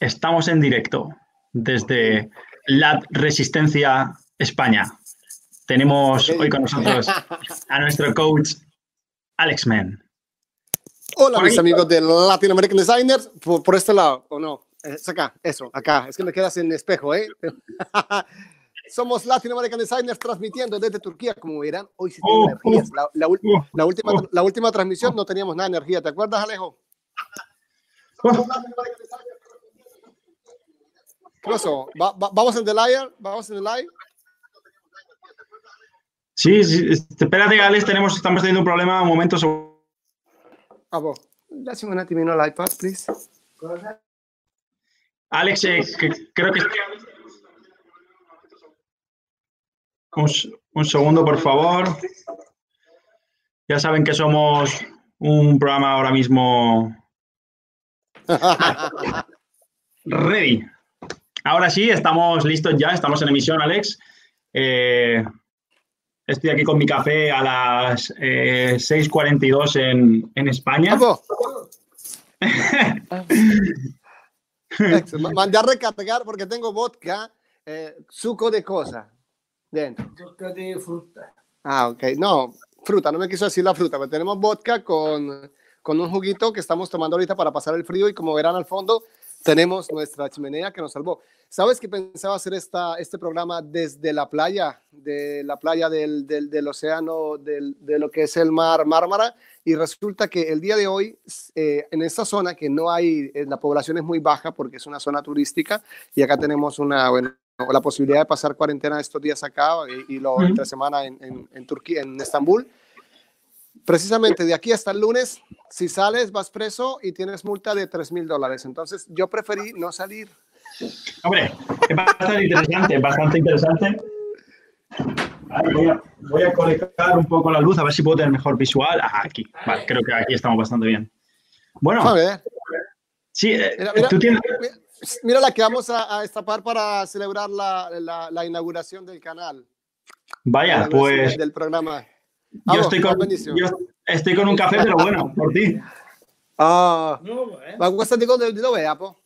Estamos en directo desde la Resistencia España. Tenemos hoy con nosotros a nuestro coach Alex Men. Hola, mis amigos de Latin American Designers. Por, este lado, ¿o no? Es acá, eso, acá. Es que me quedas en espejo, ¿eh? Somos Latin American Designers transmitiendo desde Turquía, como verán. Hoy sí tengo oh, energías. La, la, última, la última transmisión no teníamos nada de energía. ¿Te acuerdas, Alejo? ¿Qué ¿Vamos en the live? ¿Vamos en the live? Sí, sí, espérate, Alex, tenemos, estamos teniendo un problema, un momento. Ah, vos. Dame un attimino l'iPad, please. Alex, eh, creo que... Un, un segundo, por favor. Ya saben que somos un programa ahora mismo Ready. Ahora sí, estamos listos ya, estamos en emisión, Alex. Eh, estoy aquí con mi café a las 6.42 eh, en, en, España. Mandé a recargar porque tengo vodka, eh, suco de cosa dentro. Vodka de fruta. Ah, ok. No, fruta, no me quiso decir la fruta, pero tenemos vodka con, con un juguito que estamos tomando ahorita para pasar el frío y como verán al fondo, tenemos nuestra chimenea que nos salvó. ¿Sabes que pensaba hacer esta, este programa desde la playa, de la playa del, del, del océano, del, de lo que es el mar Mármara? Y resulta que el día de hoy, eh, en esta zona que no hay, eh, la población es muy baja porque es una zona turística y acá tenemos una, bueno, la posibilidad de pasar cuarentena estos días acá y, y lo entre semana en, en, en Turquía, en Estambul precisamente de aquí hasta el lunes, si sales, vas preso y tienes multa de 3 mil dólares. Entonces, yo preferí no salir. Hombre, es bastante interesante, bastante interesante. voy, a, conectar un poco la luz, a ver si puedo tener mejor visual. Ah, aquí, vale, creo que aquí estamos bastante bien. Bueno, a ver. Sí, eh, mira, mira, la que vamos a, a destapar para celebrar la, la, inauguración del canal. Vaya, pues. Del programa. Yo, estoy con, estoy con un café, pero bueno, por ti. Ah, ma questa di, di dove è, Apo?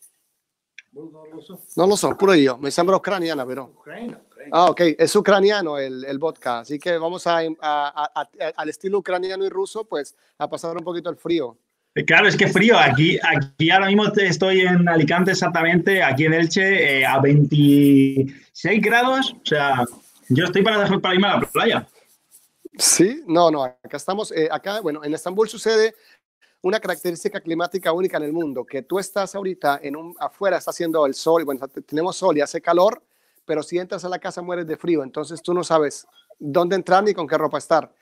Non lo so. Non lo so, pure io. Mi sembra ucraniana, però. Ucraina, Ucraina. Ah, ok. Es ucraniano el, el vodka. Así que vamos a, a, a, a, al estilo ucraniano y ruso, pues, a pasar un poquito el frío. Claro, es que frío. Aquí, aquí ahora mismo estoy en Alicante exactamente, aquí en Elche, eh, a 26 grados. O sea, yo estoy para, para irme a la playa. Sí, no, no, acá estamos, eh, acá, bueno, en Estambul sucede una característica climática única en el mundo, que tú estás ahorita en un, afuera, está haciendo el sol, bueno, tenemos sol y hace calor, pero si entras a la casa mueres de frío, entonces tú no sabes dónde entrar ni con qué ropa estar.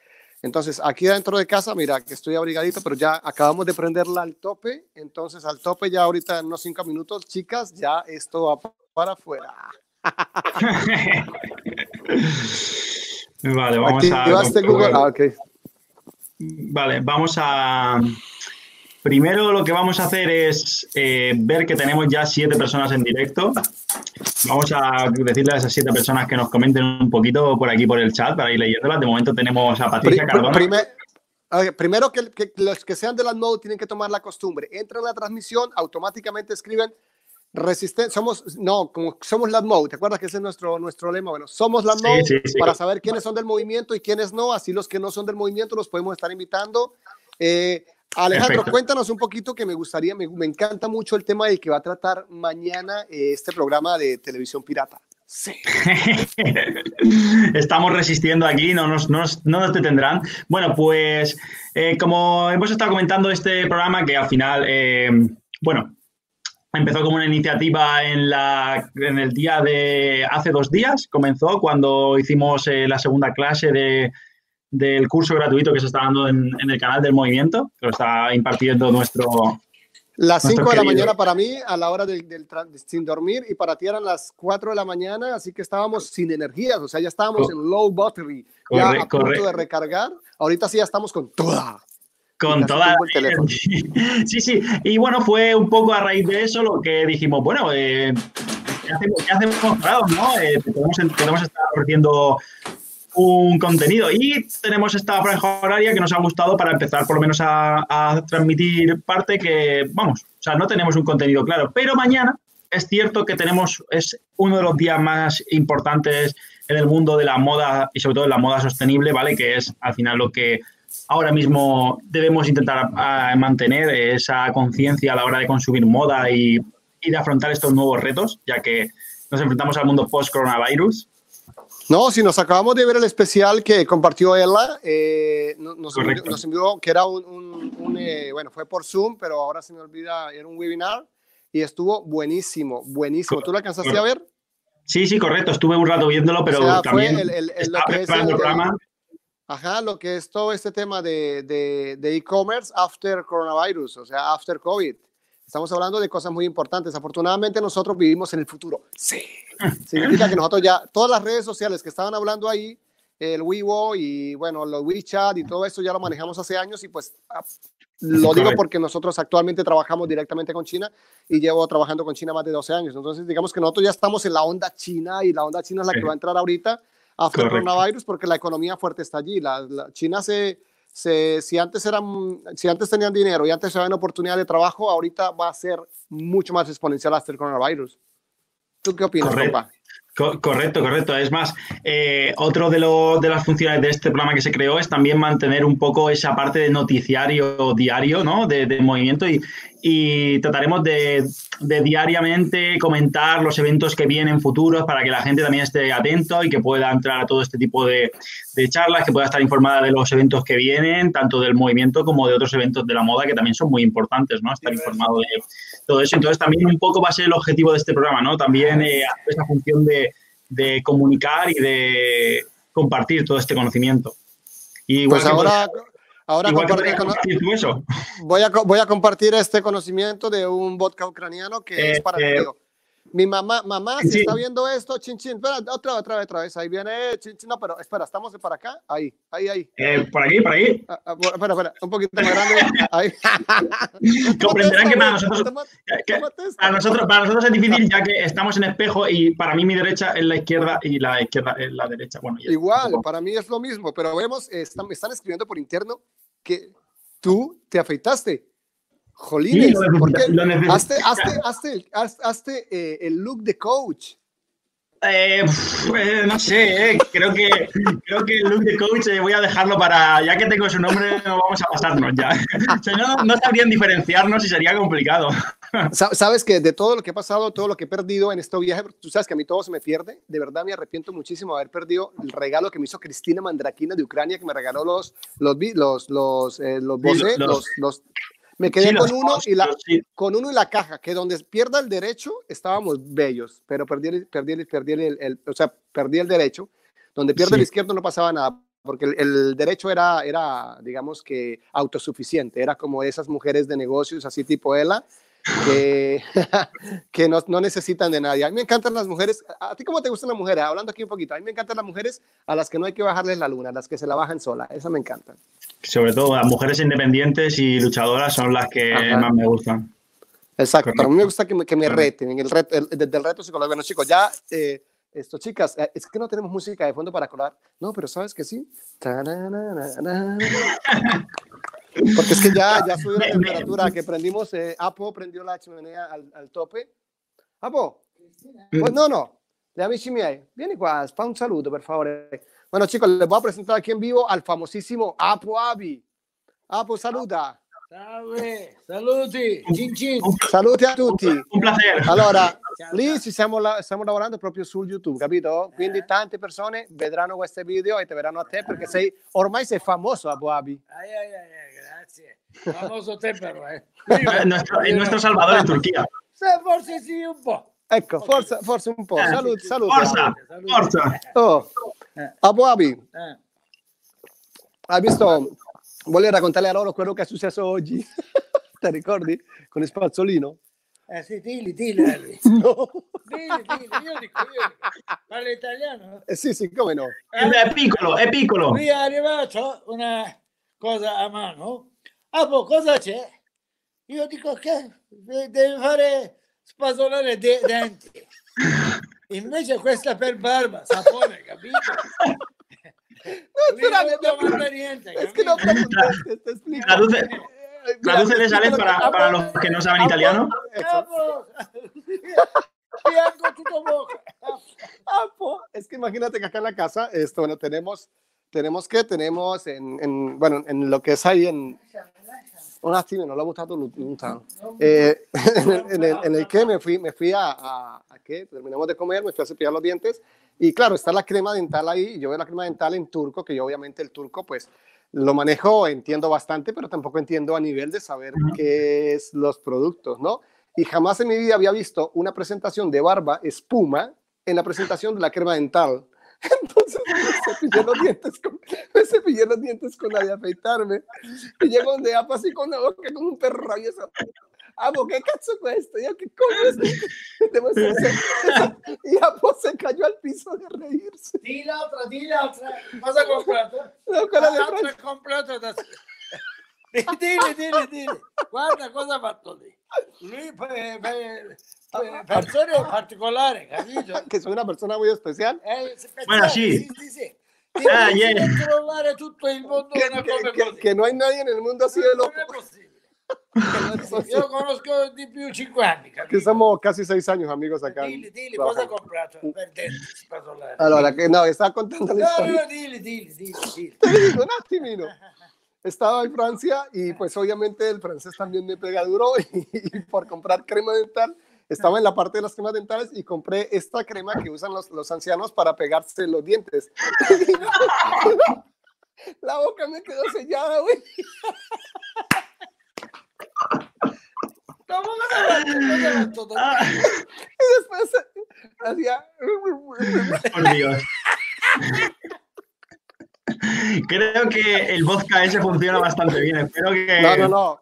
Entonces, aquí dentro de casa, mira, que estoy abrigadito, pero ya acabamos de prenderla al tope, entonces al tope ya ahorita en unos cinco minutos, chicas, ya esto va para afuera. Vale, vamos a. Ah, vale, vamos a. Primero lo que vamos a hacer es eh, ver que tenemos ya siete personas en directo. Vamos a decirle a esas siete personas que nos comenten un poquito por aquí por el chat para ir leyéndolas. De momento tenemos a Patricia Cardona. primero que, los que sean de la Node tienen que tomar la costumbre. Entran a la transmisión, automáticamente escriben resistente, somos, no, como somos la mode, ¿te acuerdas que ese es nuestro, nuestro lema? Bueno, somos la mode para saber quiénes son del movimiento y quiénes no, así los que no son del movimiento los podemos estar invitando. Eh, Alejandro, cuéntanos un poquito que me gustaría, me, me, encanta mucho el tema del que va a tratar mañana eh, este programa de televisión pirata. Sí. Estamos resistiendo aquí, no nos, no no nos detendrán. Bueno, pues eh, como hemos estado comentando este programa que al final, bueno, Empezó como una iniciativa en, la, en el día de hace dos días, comenzó cuando hicimos eh, la segunda clase de, del curso gratuito que se está dando en, en, el canal del movimiento, que lo está impartiendo nuestro... Las 5 de la mañana para mí, a la hora del, del, sin dormir, y para ti eran las 4 de la mañana, así que estábamos sin energías, o sea, ya estábamos en low battery, ya a punto de recargar. Ahorita sí ya estamos con toda. Con toda. Sí, sí. Y bueno, fue un poco a raíz de eso lo que dijimos, bueno, eh, ¿qué hacemos, qué hacemos ¿no? Eh, podemos, estar ofreciendo un contenido y tenemos esta franja horaria que nos ha gustado para empezar por lo menos a, a, transmitir parte que, vamos, o sea, no tenemos un contenido claro, pero mañana es cierto que tenemos, es uno de los días más importantes en el mundo de la moda y sobre todo en la moda sostenible, ¿vale? Que es al final lo que ahora mismo debemos intentar mantener, esa conciencia a la hora de consumir moda y, y de afrontar estos nuevos retos, ya que nos enfrentamos al mundo post-coronavirus. No, si nos acabamos de ver el especial que compartió ella, eh, nos, envió, que era un, eh, bueno, fue por Zoom, pero ahora se me olvida, era un webinar y estuvo buenísimo, buenísimo. ¿Tú lo alcanzaste a ver? Sí, sí, correcto, estuve un rato viéndolo, pero también fue el, lo que es el, programa. Ajá, lo que es todo este tema de e-commerce after coronavirus, o sea, after COVID. Estamos hablando de cosas muy importantes. Afortunadamente nosotros vivimos en el futuro. Sí. Significa que nosotros ya, todas las redes sociales que estaban hablando ahí, el Weibo y bueno, los WeChat y todo eso ya lo manejamos hace años y pues ah, lo digo porque nosotros actualmente trabajamos directamente con China y llevo trabajando con China más de 12 años. Entonces, digamos que nosotros ya estamos en la onda china y la onda china es la que va a entrar ahorita a coronavirus porque la economía fuerte está allí. La, la China se si, antes eran, si antes tenían dinero y antes habían oportunidad de trabajo, ahorita va a ser mucho más exponencial hasta el coronavirus. ¿Tú qué opinas, Correcto. correcto, correcto. Es más, eh, otro de, de, las funciones de este programa que se creó es también mantener un poco esa parte de noticiario diario, ¿no? De, de movimiento y, y trataremos de, diariamente comentar los eventos que vienen futuros para que la gente también esté atento y que pueda entrar a todo este tipo de, charlas, que pueda estar informada de los eventos que vienen, tanto del movimiento como de otros eventos de la moda que también son muy importantes, ¿no? Estar informado de todo eso. Entonces también un poco va a ser el objetivo de este programa, ¿no? También eh, esa función de, comunicar y de compartir todo este conocimiento. Y pues ahora, Ahora Voy, a, voy a compartir este conocimiento de un vodka ucraniano que es para eh, mi mamá, mamá, si está viendo esto, chin chin, espera, otra, otra vez, otra vez, ahí viene, chin chin, no, pero espera, estamos para acá, ahí, ahí, ahí. Eh, por aquí, por ahí. Ah, ah, espera, espera, un poquito más grande, ahí. Comprenderán que para nosotros, para nosotros, para nosotros es difícil ya que estamos en espejo y para mí mi derecha es la izquierda y la izquierda es la derecha. Bueno, Igual, para mí es lo mismo, pero vemos, están, me están escribiendo por interno que tú te afeitaste. Jolines, ¿por qué? Hazte, hazte, hazte, eh, el look de coach. Eh, eh, no sé, creo, que, creo que el look de coach voy a dejarlo para, ya que tengo su nombre, vamos a pasarnos ya. no, no sabrían diferenciarnos y sería complicado. Sabes que de todo lo que ha pasado, todo lo que he perdido en este viaje, tú sabes que a mí todo se me pierde. De verdad me arrepiento muchísimo de haber perdido el regalo que me hizo Cristina Mandrakina de Ucrania, que me regaló los los los los eh, los, los, los, me quedé con uno y la con uno y la caja, que donde pierda el derecho estábamos bellos, pero perdí perdí perdí el, el o sea, perdí el derecho. Donde pierde el izquierdo no pasaba nada porque el, el, derecho era, era, digamos que, autosuficiente, era como esas mujeres de negocios, así tipo Ela, que, que no, no, necesitan de nadie. A mí me encantan las mujeres. ¿A ti cómo te gustan las mujeres? Hablando aquí un poquito. A mí me encantan las mujeres a las que no hay que bajarles la luna, las que se la bajan sola. Esa me encantan. Sobre todo las mujeres independientes y luchadoras son las que más me gustan. Exacto. Pero a mí me gusta que me, que me reten. El reto, el, desde el reto psicológico. Bueno, chicos, ya. Eh, esto, chicas, eh, es que no tenemos música de fondo para colar. No, pero sabes que sí. Porque es que ya, ya subió la temperatura, que prendimos, eh, Apo prendió la chimenea al, al tope. Apo, pues no, no, le amici miei, vieni qua, fa un saluto, per favore. Bueno, chicos, les voy a presentar aquí en vivo al famosísimo Apo Abi. Apo, saluda. Salve, saluti, cin cin. Saluti a tutti. Un piacere. Allora, lì ci stiamo, stiamo, lavorando proprio su YouTube, capito? Quindi tante persone vedranno questi video e te verranno a te perché sei, ormai sei famoso Abu Abi. Ai, ai, ai. Famoso te però, eh. Il nostro, il nostro Salvador in Turchia. Se forse sì, un po'. Ecco, forse, forse un po'. Eh, saluti, saluti. Forza, forza. Oh. Eh. Abu Abi, eh. hai visto Vuole raccontare a loro quello che è successo oggi? Ti ricordi? Con il spazzolino? Eh sì, dilli, dilli. No. Dilli, dilli, io dico, io parla italiano? Eh sì, sì, come no? Eh, è piccolo, è piccolo. Qui è arrivato una cosa a mano. Ah, boh, cosa c'è? Io dico che deve fare spazzolare dei denti. Invece questa per barba, sapone, capito? No, espérame, no, niente, es que no te, te explico. Traduce, de Alex para, para los que no saben italiano. Ah, es que imagínate que acá en la casa, esto, bueno, tenemos, tenemos que, tenemos en, en, bueno, en lo que es ahí en, un attimo, non l'ho buttato lontano. Eh, en, el, en, el, en el que me fui, me fui a, a, a qué, terminamos de comer, me fui a cepillar los dientes y claro, está la crema dental ahí, y yo veo la crema dental en turco, que yo obviamente el turco pues lo manejo, entiendo bastante, pero tampoco entiendo a nivel de saber qué es los productos, ¿no? Y jamás en mi vida había visto una presentación de barba espuma en la presentación de la crema dental. Entonces me cepillé los dientes con, me cepillé los dientes con la de afeitarme. Y llego donde apa así con la boca como un perro rabioso. Amo, ¿qué cazzo questo? Io che coño es essere... Y Apo se cayó al piso de reírse. Di l'altra, di l'altra. Cosa hai comprato? No, di L'altra Francia. è comprato da... Dile, dile, dile. Guarda cosa ha fatto lì. Lui per, per, per persone particolari, capito? Que una persona muy especial. È speciale, Bueno, sì. sì, sì, sì. Ah, yeah. controllare tutto il mondo Que, una que- come que- così. que no hay nadie en el mundo así de non loco. è possibile. Io conosco di più 5 anni, Que capito? somos casi seis años amigos acá. Dile, dile, cosa hai comprato per spasolari? Allora, que no, estaba contando la No, historia. no, dile, dile, dile, dile. Te un attimino. Estaba en Francia y pues obviamente el francés también me pega duro y, y por comprar crema dental estaba en la parte de las cremas dentales y compré esta crema que usan los, los ancianos para pegarse los dientes. La boca me quedó sellada, güey. Ah, Y después hacía... por Dios. Creo que el vodka ese funciona bastante bien. Espero que. No, no, no.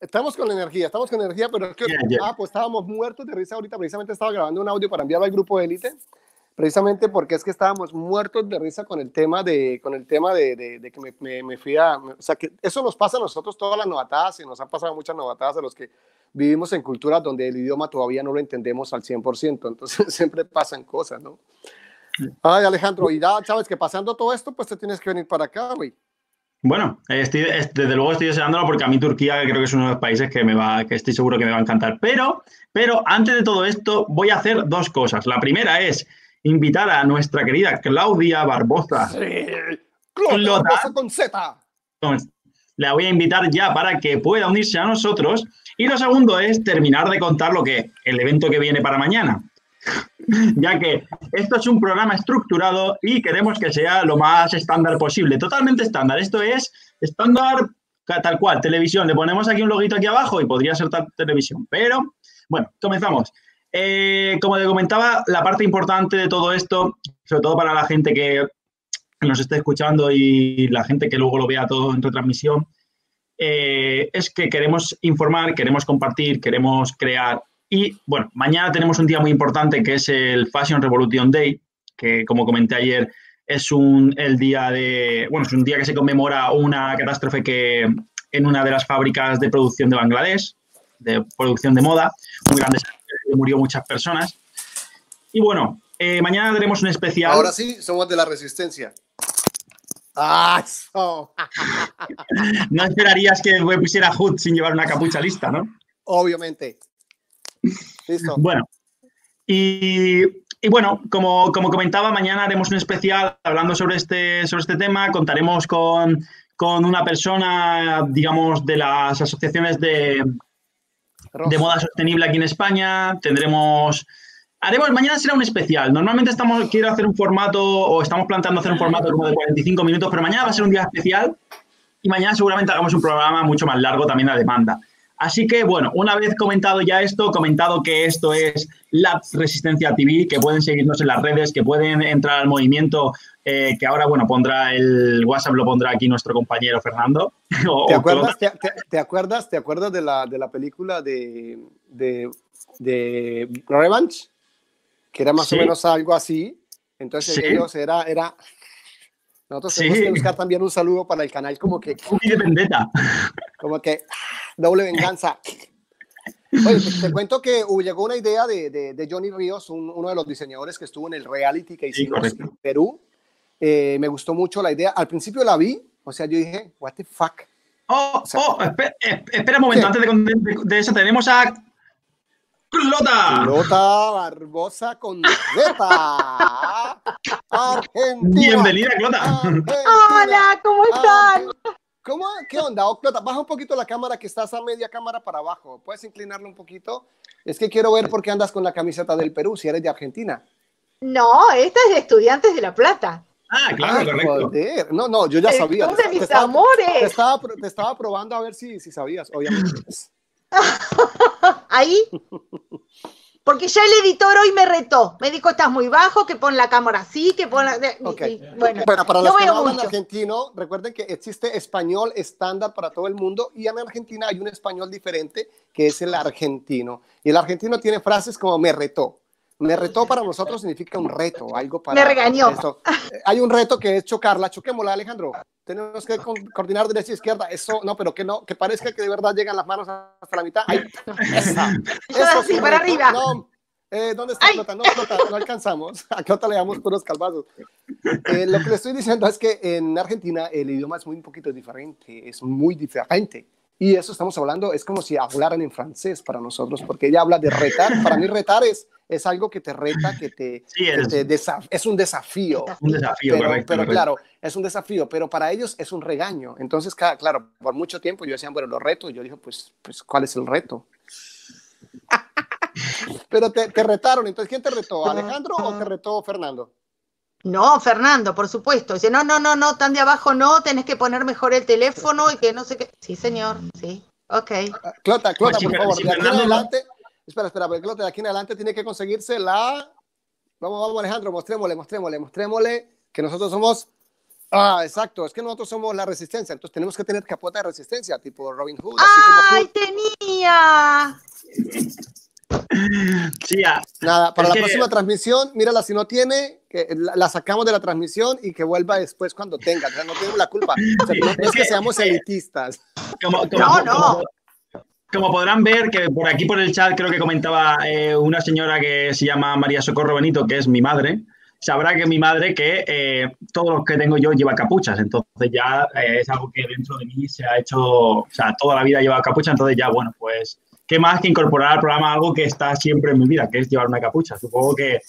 Estamos con energía, estamos con energía, pero es que, Ya, ya. ah, pues estábamos muertos de risa ahorita. Precisamente estaba grabando un audio para enviarlo al grupo élite, precisamente porque es que estábamos muertos de risa con el tema de, con el tema de, de- de que me, me- me fui a, o sea, que eso nos pasa a nosotros todas las novatadas y nos han pasado muchas novatadas a los que vivimos en culturas donde el idioma todavía no lo entendemos al 100%, entonces siempre pasan cosas, ¿no? Ay, Alejandro, y ya sabes que pasando todo esto, pues te tienes que venir para acá, güey. Bueno, estoy- es- desde luego estoy deseándolo porque a mí Turquía creo que es uno de los países que me va, que estoy seguro que me va a encantar. Pero, pero antes de todo esto voy a hacer dos cosas. La primera es invitar a nuestra querida Claudia Barbosa. Clota, Clota. Barbosa con Z. La voy a invitar ya para que pueda unirse a nosotros. Y lo segundo es terminar de contar lo que el evento que viene para mañana. Ya que esto es un programa estructurado y queremos que sea lo más estándar posible. Totalmente estándar. Esto es estándar tal cual, televisión. Le ponemos aquí un loguito aquí abajo y podría ser tal televisión. Pero, bueno, comenzamos. Eh, como te comentaba, la parte importante de todo esto, sobre todo para la gente que nos esté escuchando y la gente que luego lo vea todo en retransmisión, eh, es que queremos informar, queremos compartir, queremos crear. Y bueno, mañana tenemos un día muy importante que es el Fashion Revolution Day, que como comenté ayer es un, el día de, bueno, es un día que se conmemora una catástrofe que en una de las fábricas de producción de Bangladesh, de producción de moda, un gran desastre, que murió muchas personas. Y bueno, eh, mañana tenemos un especial. Ahora sí, somos de la resistencia. ¡Ah! eso! No esperarías que me pusiera Hood sin llevar una capucha lista, ¿no? Obviamente. Listo. Bueno, y, y bueno, como, como comentaba, mañana haremos un especial hablando sobre este, sobre este tema. Contaremos con, con una persona, digamos, de las asociaciones de, de moda sostenible aquí en España. Tendremos. Haremos, mañana será un especial. Normalmente estamos, quiero hacer un formato, o estamos planteando hacer un formato como de 45 minutos, pero mañana va a ser un día especial y mañana seguramente hagamos un programa mucho más largo también a demanda. Así que, bueno, una vez comentado ya esto, comentado que esto es la Resistencia TV, que pueden seguirnos en las redes, que pueden entrar al movimiento, eh, que ahora, bueno, pondrá el WhatsApp, lo pondrá aquí nuestro compañero Fernando. o- ¿Te acuerdas, te, te- te acuerdas, te acuerdas de la, de la película de, de, de Revenge? Que era más Sí. o menos algo así. Entonces Sí. ellos era, era... Nosotros Sí. tenemos que buscar también un saludo para el canal como que, Cookie de Vendetta. como que doble venganza. Oye, te, te cuento que llegó una idea de, de, de Johnny Ríos, un- uno de los diseñadores que estuvo en el reality que hicimos en Perú. Eh, me gustó mucho la idea. Al principio la vi, o sea, yo dije, what the fuck. Oh, sea- oh, espera, espera un momento, ¿Qué? antes de, de- de eso tenemos a Clota. Clota Barbosa con Z. Argentina. Bienvenida, Clota. Hola, ¿cómo están? ¿Cómo? ¿Qué onda? Oh, Clota, baja un poquito la cámara que estás a media cámara para abajo. ¿Puedes inclinarlo un poquito? Es que quiero ver por qué andas con la camiseta del Perú si eres de Argentina. No, esta es de Estudiantes de La Plata. Ah, claro, Ah, correcto. joder. No, no, yo ya El sabía. club de Te mis estaba- amores. Te estaba, te estaba probando a ver si, si sabías, obviamente. Ahí. Porque ya el editor hoy me retó. Me dijo, estás muy bajo, que pon la cámara así, que pon la... y- Ok. y- bueno, Bueno, para no los que no hablan argentino, recuerden que existe español estándar para todo el mundo y en Argentina hay un español diferente que es el argentino. Y el argentino tiene frases como me retó. Me retó para nosotros significa un reto, algo para... Me regañó. eso. Eh, Hay un reto que es chocarla, choquémosla, Alejandro. Tenemos que co- coordinar derecha e izquierda. Eso, no, pero que no, que parezca que de verdad llegan las manos hasta la mitad. Ahí, esa. Eso así, sí, para reto. arriba. No, eh, ¿Dónde está Ay. Clota? No, Clota, no alcanzamos. A Clota le damos puros calvazos. Eh, lo que le estoy diciendo es que en Argentina el idioma es muy un poquito diferente, es muy diferente. Y eso estamos hablando, es como si hablaran en francés para nosotros, porque ella habla de retar. Para mí retar es, es algo que te reta, que te, Sí, que es te es un desafío. un desafío, Pero, correcto. pero correcto. claro, es un desafío, pero para ellos es un regaño. Entonces, cada, claro, por mucho tiempo yo decía, bueno, los retos. Yo dije, pues, pues, ¿cuál es el reto? pero te, te retaron. Entonces, ¿quién te retó? ¿Alejandro o te retó Fernando? No, Fernando, por supuesto. Dice, no, no, no, no, tan de abajo no, tenés que poner mejor el teléfono y que no sé qué. Sí, señor, sí. Ok. Ah, Clota, Clota, sí, por favor, de aquí en adelante. Espera, espera, pero Clota, de aquí en adelante tiene que conseguirse la. Vamos, vamos, Alejandro, mostrémosle, mostrémosle, mostrémosle que nosotros somos. Ah, exacto, es que nosotros somos la resistencia, entonces tenemos que tener capota de resistencia, tipo Robin Hood, así como ¡Ay, tenía! Sí, ah, Nada, para Es la que- próxima transmisión, mírala si no tiene, que la, sacamos de la transmisión y que vuelva después cuando tenga. O sea, no tenemos la culpa. O sea, no, es que seamos elitistas. como, como- No, no. como- como podrán ver, que por aquí por el chat creo que comentaba eh, una señora que se llama María Socorro Benito, que es mi madre. Sabrá que mi madre, que eh, todos los que tengo yo lleva capuchas, entonces ya eh, es algo que dentro de mí se ha hecho, o sea, toda la vida lleva capucha, entonces ya, bueno, pues, ¿qué más que incorporar al programa algo que está siempre en mi vida, que es llevar una capucha? Supongo que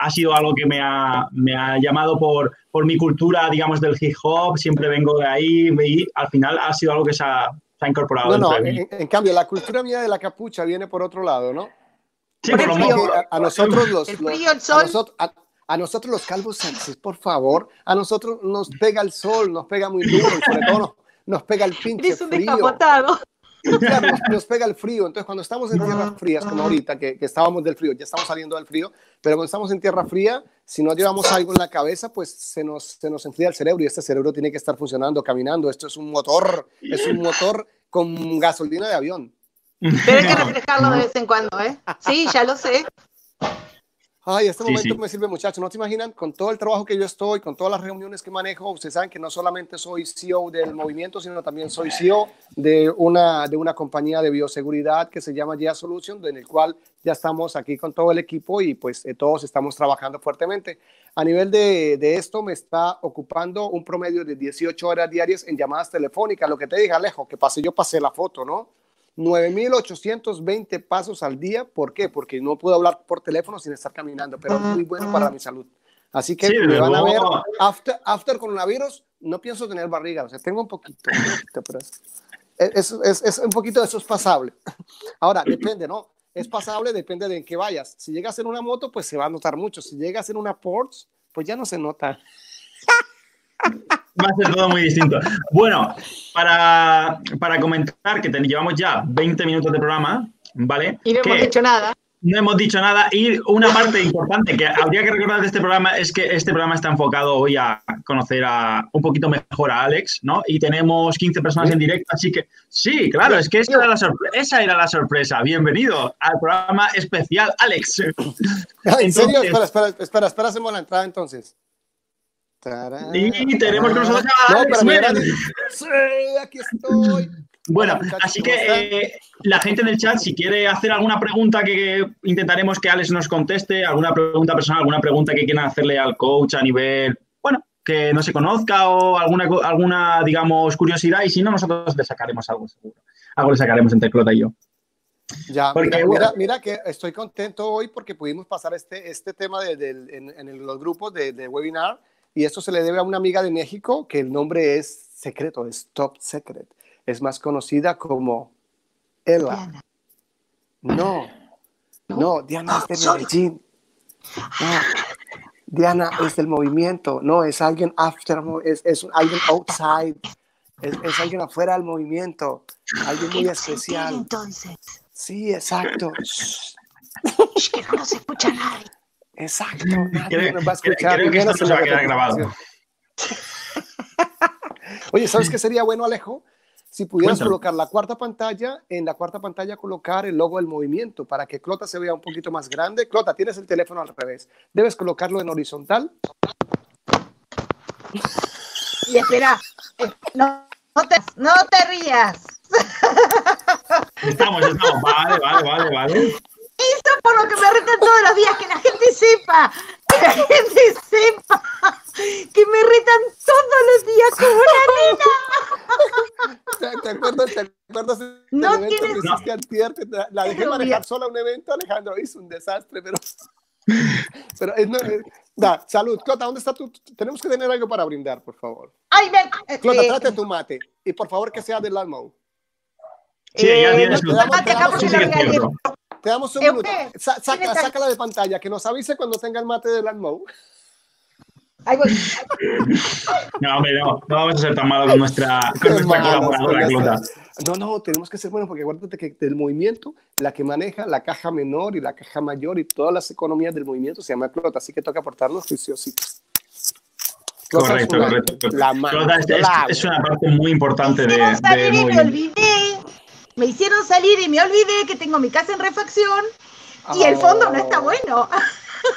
ha sido algo que me ha, me ha llamado por, por mi cultura, digamos, del hip hop, siempre vengo de ahí y al final ha sido algo que se ha, se ha incorporado No, no, mí. en, en cambio, la cultura mía de la capucha viene por otro lado, ¿no? Sí, por lo a, a nosotros los, El frío, el a sol. nosotros, a- a nosotros los calvos sexys, por favor, a nosotros nos pega el sol, nos pega muy duro y sobre todo nos, nos pega el pinche Eres un frío. Claro, nos, nos pega el frío. Entonces, cuando estamos en tierras frías, como ahorita, que, que estábamos del frío, ya estamos saliendo del frío, pero cuando estamos en tierra fría, si no llevamos algo en la cabeza, pues se nos, se nos enfría el cerebro y este cerebro tiene que estar funcionando, caminando. Esto es un motor, es un motor con gasolina de avión. Pero hay que reflejarlo de vez en cuando, ¿eh? Sí, ya lo sé. Ay, este Sí, momento sí. me sirve, muchachos. ¿No te imaginan? Con todo el trabajo que yo estoy, con todas las reuniones que manejo, ustedes saben que no solamente soy CEO del movimiento, sino también soy CEO de una, de una compañía de bioseguridad que se llama GEA Solution, en el cual ya estamos aquí con todo el equipo y pues eh, todos estamos trabajando fuertemente. A nivel de, de esto me está ocupando un promedio de 18 horas diarias en llamadas telefónicas. Lo que te dije, Alejo, que pasé, yo pasé la foto, ¿no? 9.820 pasos al día. ¿Por qué? Porque no puedo hablar por teléfono sin estar caminando, pero es muy bueno para mi salud. Así que Sí, me van a ver after, after coronavirus. No pienso tener barriga, o sea, tengo un poquito, un poquito, pero es, es, es- un poquito eso es pasable. Ahora, depende, ¿no? Es pasable, depende de en qué vayas. Si llegas en una moto, pues se va a notar mucho. Si llegas en una Porsche, pues ya no se nota. Va a ser todo muy distinto. Bueno, para, para comentar que te- llevamos ya 20 minutos de programa, ¿vale? Y no Que hemos dicho nada. no hemos dicho nada. Y una parte importante que habría que recordar de este programa es que este programa está enfocado hoy a conocer a, un poquito mejor a Alex, ¿no? Y tenemos 15 personas en directo, así que sí, claro, es que esa era la, sorpre- esa era la sorpresa. Bienvenido al programa especial, Alex. ¿En serio? Entonces- Espera, espera, espera, espera, hacemos la entrada entonces. Tarán, Y tenemos con nosotros a No. Sí, aquí estoy. Bueno, Hola, así que eh, la gente en el chat, si quiere hacer alguna pregunta que intentaremos que Alex nos conteste, alguna pregunta personal, alguna pregunta que quieran hacerle al coach a nivel, bueno, que no se conozca o alguna, alguna digamos, curiosidad, y si no, nosotros le sacaremos algo seguro. Algo le sacaremos entre Clota y yo. Ya, Porque, mira, bueno. mira, mira que estoy contento hoy porque pudimos pasar este, este tema de- del- en, los grupos de, de webinar y esto se le debe a una amiga de México que el nombre es secreto, es top secret. Es más conocida como Ella. Diana. No, no, Diana es de soy- Medellín. No, Diana es del movimiento. No, es alguien after, es, es alguien outside. Es, es alguien afuera del movimiento. Alguien muy especial. entonces. Sí, exacto. Que no nos escucha nadie. Exacto. Nadie Creo- nos va a escuchar. creo que y menos esto en no la se va a quedar grabado. repetición. Oye, ¿sabes qué sería bueno, Alejo? Si pudieras Cuéntame. colocar la cuarta pantalla, en la cuarta pantalla colocar el logo del movimiento para que Clota se vea un poquito más grande. Clota, tienes el teléfono al revés. Debes colocarlo en horizontal. Y espera, no, no te, no te rías. Estamos, estamos. Vale, vale, vale, vale. Eso por lo que me retan todos los días, que la gente sepa, que la gente sepa, que me retan todos los días como una nena. ¿Te, acuerdas, te acuerdas del No evento que tienes- hiciste antier? Que te- la dejé manejar sola a un evento, Alejandro. Hizo un desastre, pero... Pero es, no, es- da, salud. Clota, ¿dónde está tu? Tenemos que tener algo para brindar, por favor. Ay, eh, Clota, eh, trate tu mate. Y por favor que sea del Almo. Sí, ya eh, tienes no mate acá porque Sí, regalé. Te damos un Eh, minuto. Sa- saca, sácala de pantalla, que nos avise cuando tenga el mate del Almo. Ahí voy. No, hombre, no. No vamos a ser tan malos con nuestra, con nuestra Malos, colaboradora, Clota. nuestra- No, no, tenemos que ser buenos porque acuérdate que del movimiento, la que maneja la caja menor y la caja mayor y todas las economías del movimiento se llama Clota, así que toca aportarnos juiciositos. Clota es Correcto, una- correcto. La mano. Clota es, una parte muy importante de, del me olvidé. Me hicieron salir y me olvidé que tengo mi casa en refacción y el fondo no está Oh, bueno.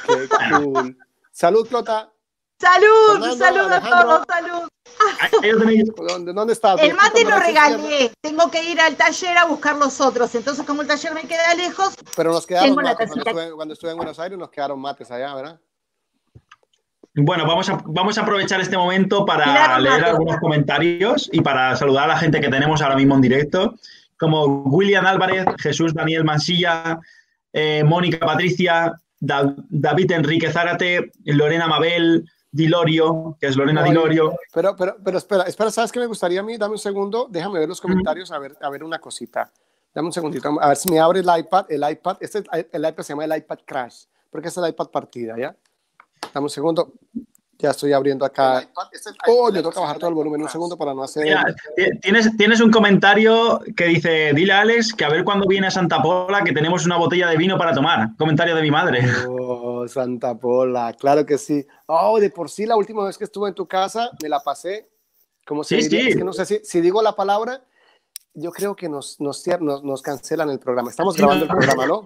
Qué cool. Salud, Clota. Salud, Fernando, salud a todos, salud. ¿Dónde, dónde estás? El mate lo regalé. Tengo que ir al taller a buscar los otros. Entonces, como el taller me queda lejos, Pero nos quedaron mates. Cuando estuve, cuando estuve en Buenos Aires nos quedaron mates allá, ¿verdad? Bueno, vamos a, vamos a aprovechar este momento para Claro, leer algunos comentarios y para saludar a la gente que tenemos ahora mismo en directo, como William Álvarez, Jesús Daniel Mansilla, eh, Mónica Patricia, Da- David Enrique Zárate, Lorena Mabel, Dilorio, que es Lorena Oye, Dilorio. Pero, pero, pero espera, espera, ¿sabes qué me gustaría a mí? Dame un segundo, déjame ver los comentarios, a ver, a ver una cosita. Dame un segundito, a ver si me abre el iPad, el iPad, este, el iPad se llama el iPad Crash, porque es el iPad partida, ¿ya? Dame un segundo, ya estoy abriendo acá. Oh, le toca bajar todo el volumen, un segundo para no hacer... Mira, tienes, tienes un comentario que dice, dile a Alex que a ver cuándo viene a Santa Pola que tenemos una botella de vino para tomar. Comentario de mi madre. Oh, Santa Pola, claro que sí. Oh, de por sí, la última vez que estuve en tu casa, me la pasé, como se Sí, sí. es que no sé si, si digo la palabra, yo creo que nos, nos, nos, nos cancelan el programa. Estamos grabando el programa, ¿no?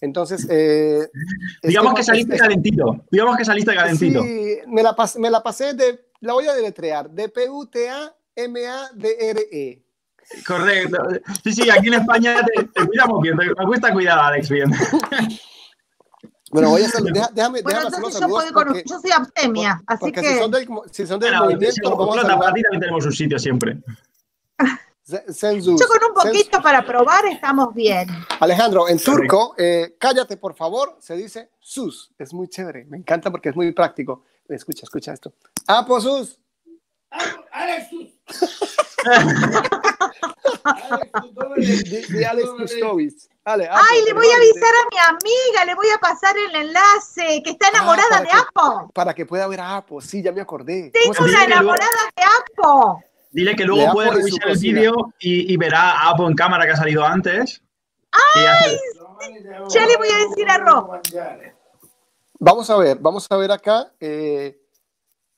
Entonces, eh, Digamos este- que saliste este- calentito. Digamos que saliste calentito. Sí, me la, pas- me la pasé de, la voy a deletrear, de P-U-T-A-M-A-D-R-E. Correcto. Sí, sí, aquí en España te, te cuidamos bien. te- Me cuesta cuidar Alex bien. Bueno, voy a saludar, déjame, bueno, déjame entonces yo puedo porque, soy abstemia, así porque que. si son del, si son del Bueno, movimiento, nos vamos a Clota, saludar. para ti también tenemos un sitio siempre. Zenzus. Yo con un poquito para probar estamos bien. Alejandro, en turco, eh, cállate por favor, se dice sus. Es muy chévere, me encanta porque es muy práctico. Escucha, escucha esto. Apo sus. Alex, Di, di Alex. Ale, Apo, Ay, le voy a avisar a mi amiga, le voy a pasar el enlace, que está enamorada para de que- Apo. Para que pueda ver a Apo, sí, ya me acordé. ¿Cómo Tengo una enamorada de Apo. Dile que luego puede revisar el vídeo y, y verá a Apo en cámara que ha salido antes. Y hace- Ya le voy a decir a Rob. Vamos a ver, vamos a ver acá. eh,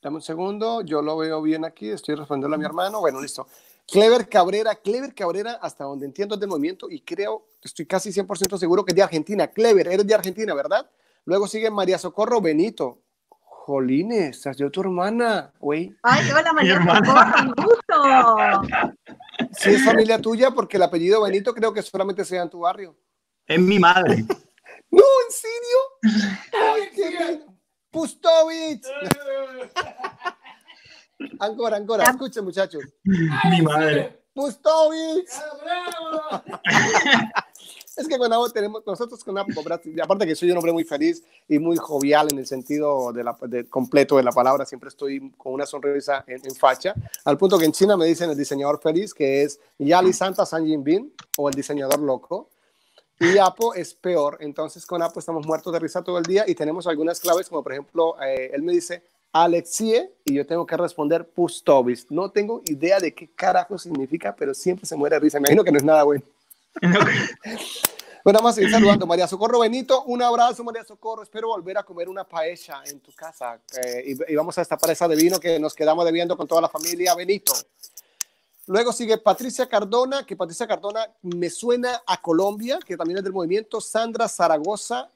dame un segundo, yo lo veo bien aquí, estoy respondiendo a mi hermano. Bueno, listo. Clever Cabrera, Clever Cabrera, hasta donde entiendo es del movimiento y creo, estoy casi 100% seguro que es de Argentina. Clever, eres de Argentina, ¿verdad? Luego sigue María Socorro Benito. Jolines, salió tu hermana, güey. Ay, hola María un gusto. Si es familia tuya, porque el apellido Benito creo que solamente sea en tu barrio. es mi madre. No, ¿en serio? Ay, qué. Pustovich. Ancora, ancora. Escuchen, muchachos. mi madre. Pustovich. Es que Apo tenemos, nosotros con Apo, aparte que soy un hombre muy feliz y muy jovial en el sentido de la, de, completo de la palabra, siempre estoy con una sonrisa en, en, facha, al punto que en China me dicen el diseñador feliz, que es Yali Santa San Jinping o el diseñador loco. Y Apo es peor, entonces con Apo estamos muertos de risa todo el día y tenemos algunas claves, como por ejemplo, eh, él me dice Alexie y yo tengo que responder Pustovis. No tengo idea de qué carajo significa, pero siempre se muere de risa. Me imagino que no es nada bueno. bueno, vamos a seguir saludando. María Socorro Benito, un abrazo, María Socorro. Espero volver a comer una paella en tu casa. Eh, y, vamos a esta pareja de vino que nos quedamos debiendo con toda la familia. Benito. Luego sigue Patricia Cardona, que Patricia Cardona me suena a Colombia, que también es del movimiento. Sandra Zaragoza.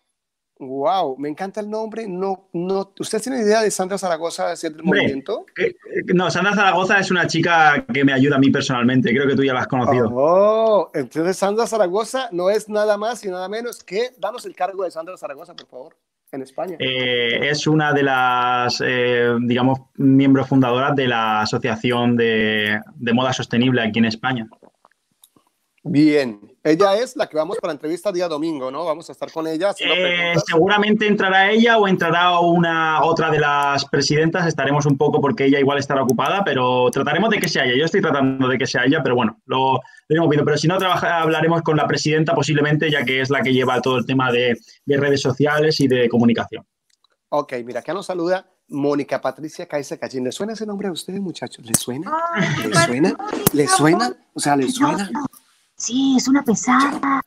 Wow, me encanta el nombre. No, no, ¿Usted tiene idea de Sandra Zaragoza de del Hombre, movimiento? Eh, no, Sandra Zaragoza es una chica que me ayuda a mí personalmente. Creo que tú ya la has conocido. Oh, entonces Sandra Zaragoza no es nada más y nada menos que. Danos el cargo de Sandra Zaragoza, por favor, en España. Eh, es una de las, eh, digamos, miembros fundadoras de la Asociación de, de Moda Sostenible aquí en España. Bien, ella es la que vamos para la entrevista día domingo, ¿no? Vamos a estar con ella. Eh, seguramente entrará ella o entrará una otra de las presidentas. Estaremos un poco porque ella igual estará ocupada, pero trataremos de que sea ella. Yo estoy tratando de que sea ella, pero bueno, lo, lo hemos visto. Pero si no, trabaja, hablaremos con la presidenta posiblemente, ya que es la que lleva todo el tema de, de redes sociales y de comunicación. Ok, mira, acá nos saluda Mónica Patricia Caiza Cachín. ¿Le suena ese nombre a ustedes, muchachos? ¿Le suena? ¿Le suena? ¿Le suena? O sea, ¿le suena? Sí, es una pesada.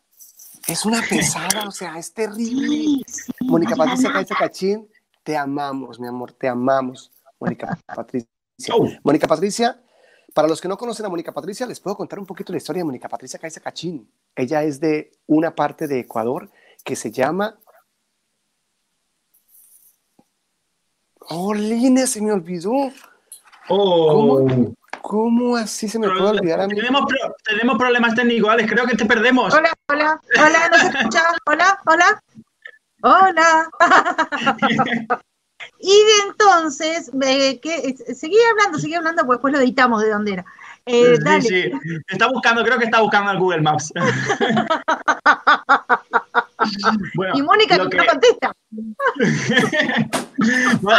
Es una pesada, o sea, es terrible. Sí, sí, Mónica Patricia Caiza Cachín, te amamos, mi amor, te amamos. Mónica Patricia. Oh. Mónica Patricia, para los que no conocen a Mónica Patricia, les puedo contar un poquito la historia de Mónica Patricia Caiza Cachín. Ella es de una parte de Ecuador que se llama. Oh, Line, se me olvidó. Oh. ¿Cómo? ¿Cómo así se me puede olvidar a mí? Tenemos, tenemos problemas técnicos, Alex, creo que te perdemos. Hola, hola, hola, ¿no se escucha? Hola, hola, hola. y de entonces, eh, que, seguí hablando, seguí hablando, pues después lo editamos de dónde era. Eh, sí, dale. sí, está buscando, creo que está buscando en Google Maps. bueno, y Mónica no que... contesta. no,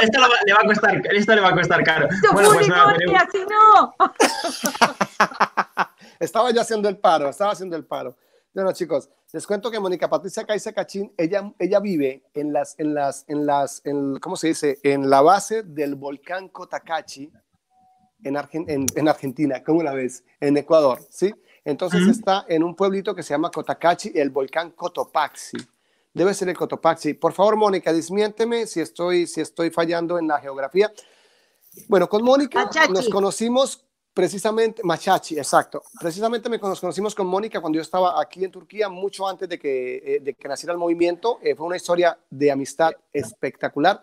esto va, le va a costar, esto le va a costar caro. Esto bueno, pues nada, tenemos... si no. estaba yo haciendo el paro, estaba haciendo el paro. Bueno, chicos, les cuento que Mónica Patricia Caiza Cachín, ella, ella vive en las, en las, en las, en, ¿cómo se dice? En la base del volcán Cotacachi, en, Argen, en, en Argentina, ¿cómo la ves? En Ecuador, ¿sí? Entonces uh -huh. está en un pueblito que se llama Cotacachi, el volcán Cotopaxi. Debe ser el Cotopaxi. Por favor, Mónica, desmiénteme si estoy, si estoy fallando en la geografía. Bueno, con Mónica Machachi. nos conocimos precisamente, Machachi, exacto. Precisamente me, nos conocimos con Mónica cuando yo estaba aquí en Turquía, mucho antes de que, eh, de que naciera el movimiento. Eh, fue una historia de amistad espectacular.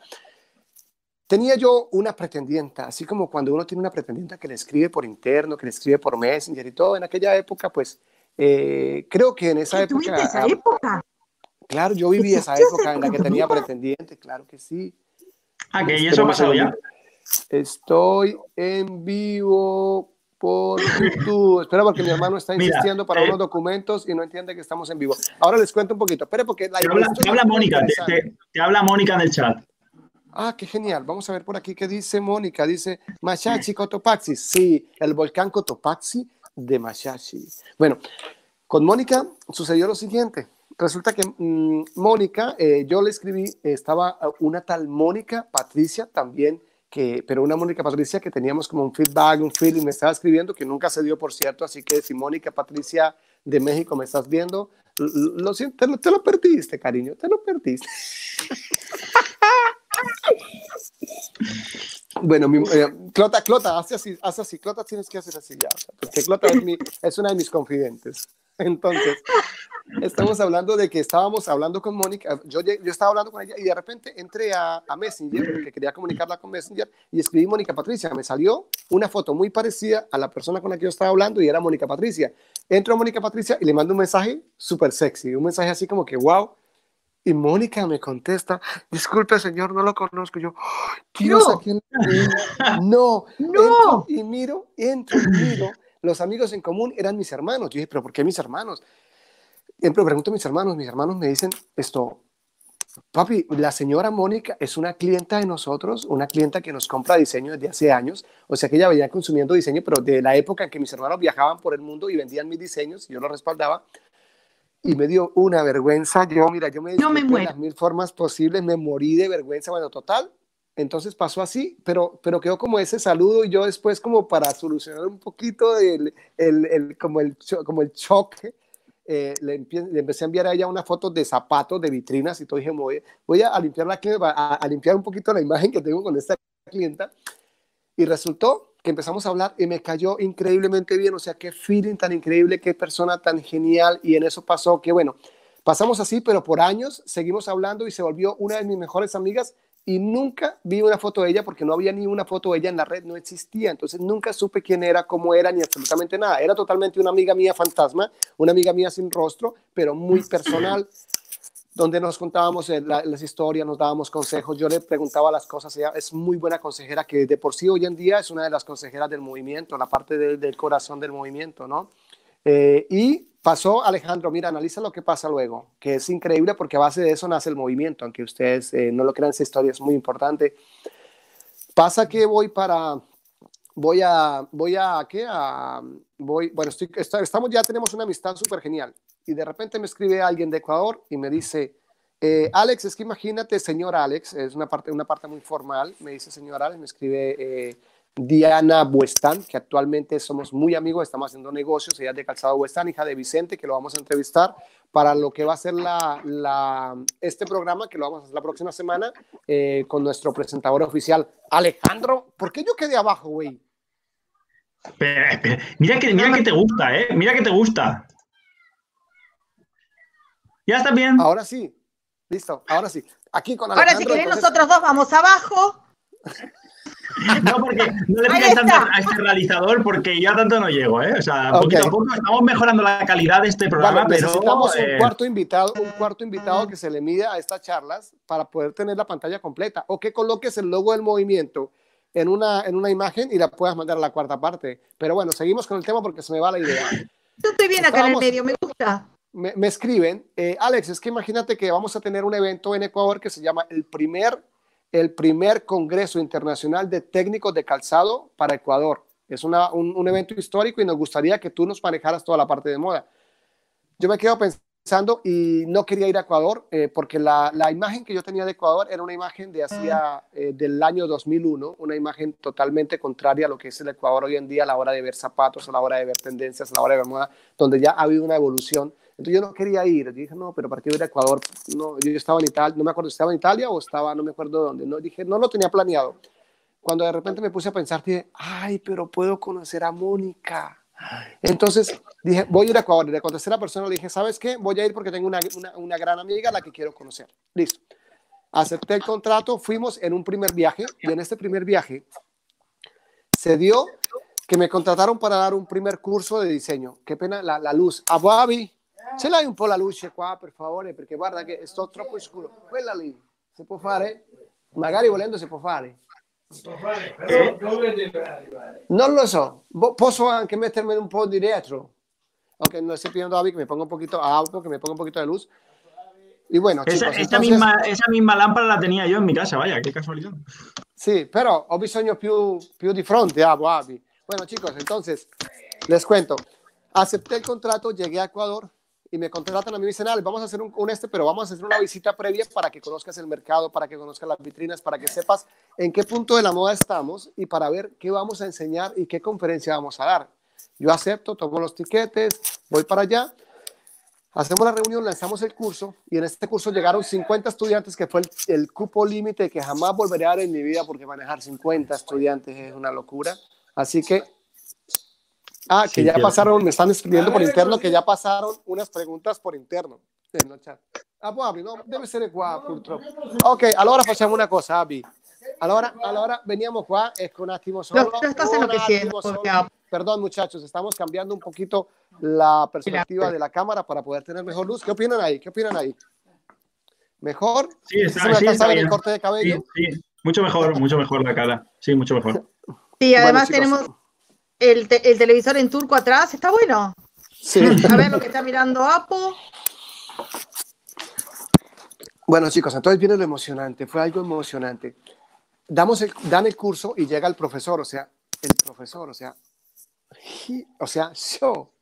Tenía yo una pretendienta, así como cuando uno tiene una pretendienta que le escribe por interno, que le escribe por Messenger y todo, en aquella época, pues eh, creo que en esa época... esa época? Claro, yo viví esa época en la que tenía pretendiente, claro que sí. Ah, que ¿y eso ha pasado ya? Estoy en vivo por YouTube. Espera, porque mi hermano está insistiendo Mira, para eh, unos documentos y no entiende que estamos en vivo. Ahora les cuento un poquito. Espera, porque la te habla, te habla Mónica, te, te, te habla Mónica en el chat. Ah, qué genial. Vamos a ver por aquí qué dice Mónica. Dice Machachi Cotopaxi. Sí, el volcán Cotopaxi de Machachi. Bueno, con Mónica sucedió lo siguiente. Resulta que mmm, Mónica, eh, yo le escribí, estaba una tal Mónica Patricia también, que, pero una Mónica Patricia que teníamos como un feedback, un feeling, me estaba escribiendo, que nunca se dio, por cierto. Así que si Mónica Patricia de México me estás viendo, lo siento, te te lo perdiste, cariño, te lo perdiste. Bueno, mi, eh, Clota, Clota, haz así, haz así, Clota tienes que hacer así ya, porque Clota es, mi, es una de mis confidentes. Entonces, estamos hablando de que estábamos hablando con Mónica, yo, yo estaba hablando con ella y de repente entré a, a Messenger, porque quería comunicarla con Messenger, y escribí Mónica Patricia. Me salió una foto muy parecida a la persona con la que yo estaba hablando y era Mónica Patricia. Entro a Mónica Patricia y le mando un mensaje súper sexy, un mensaje así como que, wow, y Mónica me contesta, disculpe señor, no lo conozco. Yo, Dios, no. ¿a quién? No, no. Entro y miro, entro y miro. Los amigos en común eran mis hermanos. Yo dije, pero ¿por qué mis hermanos? siempre pregunto a mis hermanos, mis hermanos me dicen esto, papi, la señora Mónica es una clienta de nosotros, una clienta que nos compra diseño desde hace años, o sea que ella venía consumiendo diseño, pero de la época en que mis hermanos viajaban por el mundo y vendían mis diseños, yo los respaldaba, y me dio una vergüenza, yo, mira, yo me, No me disculpé de muero. las mil formas posibles, me morí de vergüenza, bueno, total, entonces pasó así, pero, pero quedó como ese saludo y yo después como para solucionar un poquito el, el, el- como, el, como el choque, eh, le, empie- le empecé a enviar a ella una foto de zapatos, de vitrinas y todo. Dije, voy, voy a, limpiar la a, a limpiar un poquito la imagen que tengo con esta clienta. Y resultó que empezamos a hablar y me cayó increíblemente bien. O sea, qué feeling tan increíble, qué persona tan genial. Y en eso pasó que, bueno, pasamos así, pero por años seguimos hablando y se volvió una de mis mejores amigas. Y nunca vi una foto de ella porque no había ni una foto de ella en la red, no existía. Entonces nunca supe quién era, cómo era, ni absolutamente nada. Era totalmente una amiga mía fantasma, una amiga mía sin rostro, pero muy personal donde nos contábamos la- las historias, nos dábamos consejos, yo le preguntaba las cosas, ella es muy buena consejera, que de por sí hoy en día es una de las consejeras del movimiento, la parte del- del corazón del movimiento, ¿no? Eh, y pasó Alejandro, mira, analiza lo que pasa luego, que es increíble porque a base de eso nace el movimiento, aunque ustedes eh, no lo crean, esa historia es muy importante. Pasa que voy para, voy a, voy a, ¿qué? A, voy, bueno, estoy, estamos, ya tenemos una amistad súper genial. Y de repente me escribe alguien de Ecuador y me dice, eh, Alex, es que imagínate, señor Alex, es una parte, una parte muy formal, me dice señor Alex, me escribe eh, Diana Buestán, que actualmente somos muy amigos, estamos haciendo negocios, ella es de Calzado Buestán, hija de Vicente, que lo vamos a entrevistar para lo que va a ser la, este programa, que lo vamos a hacer la próxima semana, eh, con nuestro presentador oficial, Alejandro. ¿Por qué yo quedé abajo, güey? Mira que, mira que te gusta, ¿eh? Mira que te gusta. ¿Ya está bien? Ahora sí, listo, ahora sí. Aquí con Ahora, Alejandro. si querés, entonces- nosotros dos vamos abajo. No, porque no le pidas tanto a este realizador porque yo a tanto no llego, ¿eh? O sea, Ok. poquito a poco estamos mejorando la calidad de este programa, Vale, pero... necesitamos un eh, cuarto invitado, un cuarto invitado que se le mida a estas charlas para poder tener la pantalla completa o que coloques el logo del movimiento en una, en una imagen y la puedas mandar a la cuarta parte. Pero bueno, seguimos con el tema porque se me va la idea. Yo estoy bien acá en el Estábamos- medio, me gusta. Me, me escriben, eh, Alex, es que imagínate que vamos a tener un evento en Ecuador que se llama el primer, el primer Congreso Internacional de Técnicos de Calzado para Ecuador. Es una- un, un evento histórico y nos gustaría que tú nos manejaras toda la parte de moda. Yo me quedo pensando y no quería ir a Ecuador eh, porque la, la imagen que yo tenía de Ecuador era una imagen de hacía eh, del año 2001, una imagen totalmente contraria a lo que es el Ecuador hoy en día a la hora de ver zapatos, a la hora de ver tendencias, a la hora de ver moda, donde ya ha habido una evolución. Entonces yo no quería ir. Dije, no, pero ¿para qué ir a Ecuador? No, yo estaba en Italia, no me acuerdo si estaba en Italia o estaba, no me acuerdo dónde. No, dije, no lo tenía planeado. Cuando de repente me puse a pensar, dije, ay, pero puedo conocer a Mónica. Entonces dije, voy a ir a Ecuador. Y le contesté a la persona, le dije, ¿sabes qué? Voy a ir porque tengo una, una, una gran amiga a la que quiero conocer. Listo. Acepté el contrato, fuimos en un primer viaje y en este primer viaje se dio que me contrataron para dar un primer curso de diseño. Qué pena la, la luz. A Bobby, ce l'hai un po' la luce qua, per favore, perché guarda che sto troppo scuro. Quella lì, si può fare? Magari volendo si può fare. Però dove deve arrivare? Non lo so, Bo- posso anche mettermi un po' di dietro. Ok, no estoy pidiendo a Abby que me ponga un poquito a auto, que me ponga un poquito de luz. Y bueno, Esa, chicos, esa entonces- misma, esa misma lámpara la tenía yo en mi casa, vaya, qué casualidad. Sì, però ho bisogno più, più di fronte a Abby. Bueno, chicos, entonces, les cuento. Acepté el contrato, llegué a Ecuador y me contratan a mí y me dicen, "Ale, vamos a hacer un, un este, pero vamos a hacer una visita previa para que conozcas el mercado, para que conozcas las vitrinas, para que sepas en qué punto de la moda estamos y para ver qué vamos a enseñar y qué conferencia vamos a dar. Yo acepto, tomo los tiquetes, voy para allá, hacemos la reunión, lanzamos el curso y en este curso llegaron 50 estudiantes, que fue el, el cupo límite que jamás volveré a dar en mi vida porque manejar 50 estudiantes es una locura. Así que, ah, que Sí, ya cierto. pasaron, me están escribiendo por interno que ya pasaron unas preguntas por interno. nel chat. Ah, può Abby, no, deve essere qua purtroppo. Ok, allora facciamo una cosa, Abby. Allora, allora veniamo qua, ecco un attimo solo. Lo, lo estás solo. porque a- Perdón, muchachos, estamos cambiando un poquito la perspectiva de la cámara para poder tener mejor luz. ¿Qué opinan ahí? ¿Qué opinan ahí? ¿Mejor? Sí, está, ¿Se me sí, está bien. el corte de cabello? Sí, sí, mucho mejor, mucho mejor la cara. Sí, mucho mejor. Sí, además chicos. tenemos el, te- el televisor en turco atrás. Está bueno. Sí. A ver lo que está mirando Apo. Bueno, chicos, entonces viene lo emocionante. Fue algo emocionante. Damos el, dan el curso y llega el profesor, o sea, el profesor, o sea, he- o sea, yo.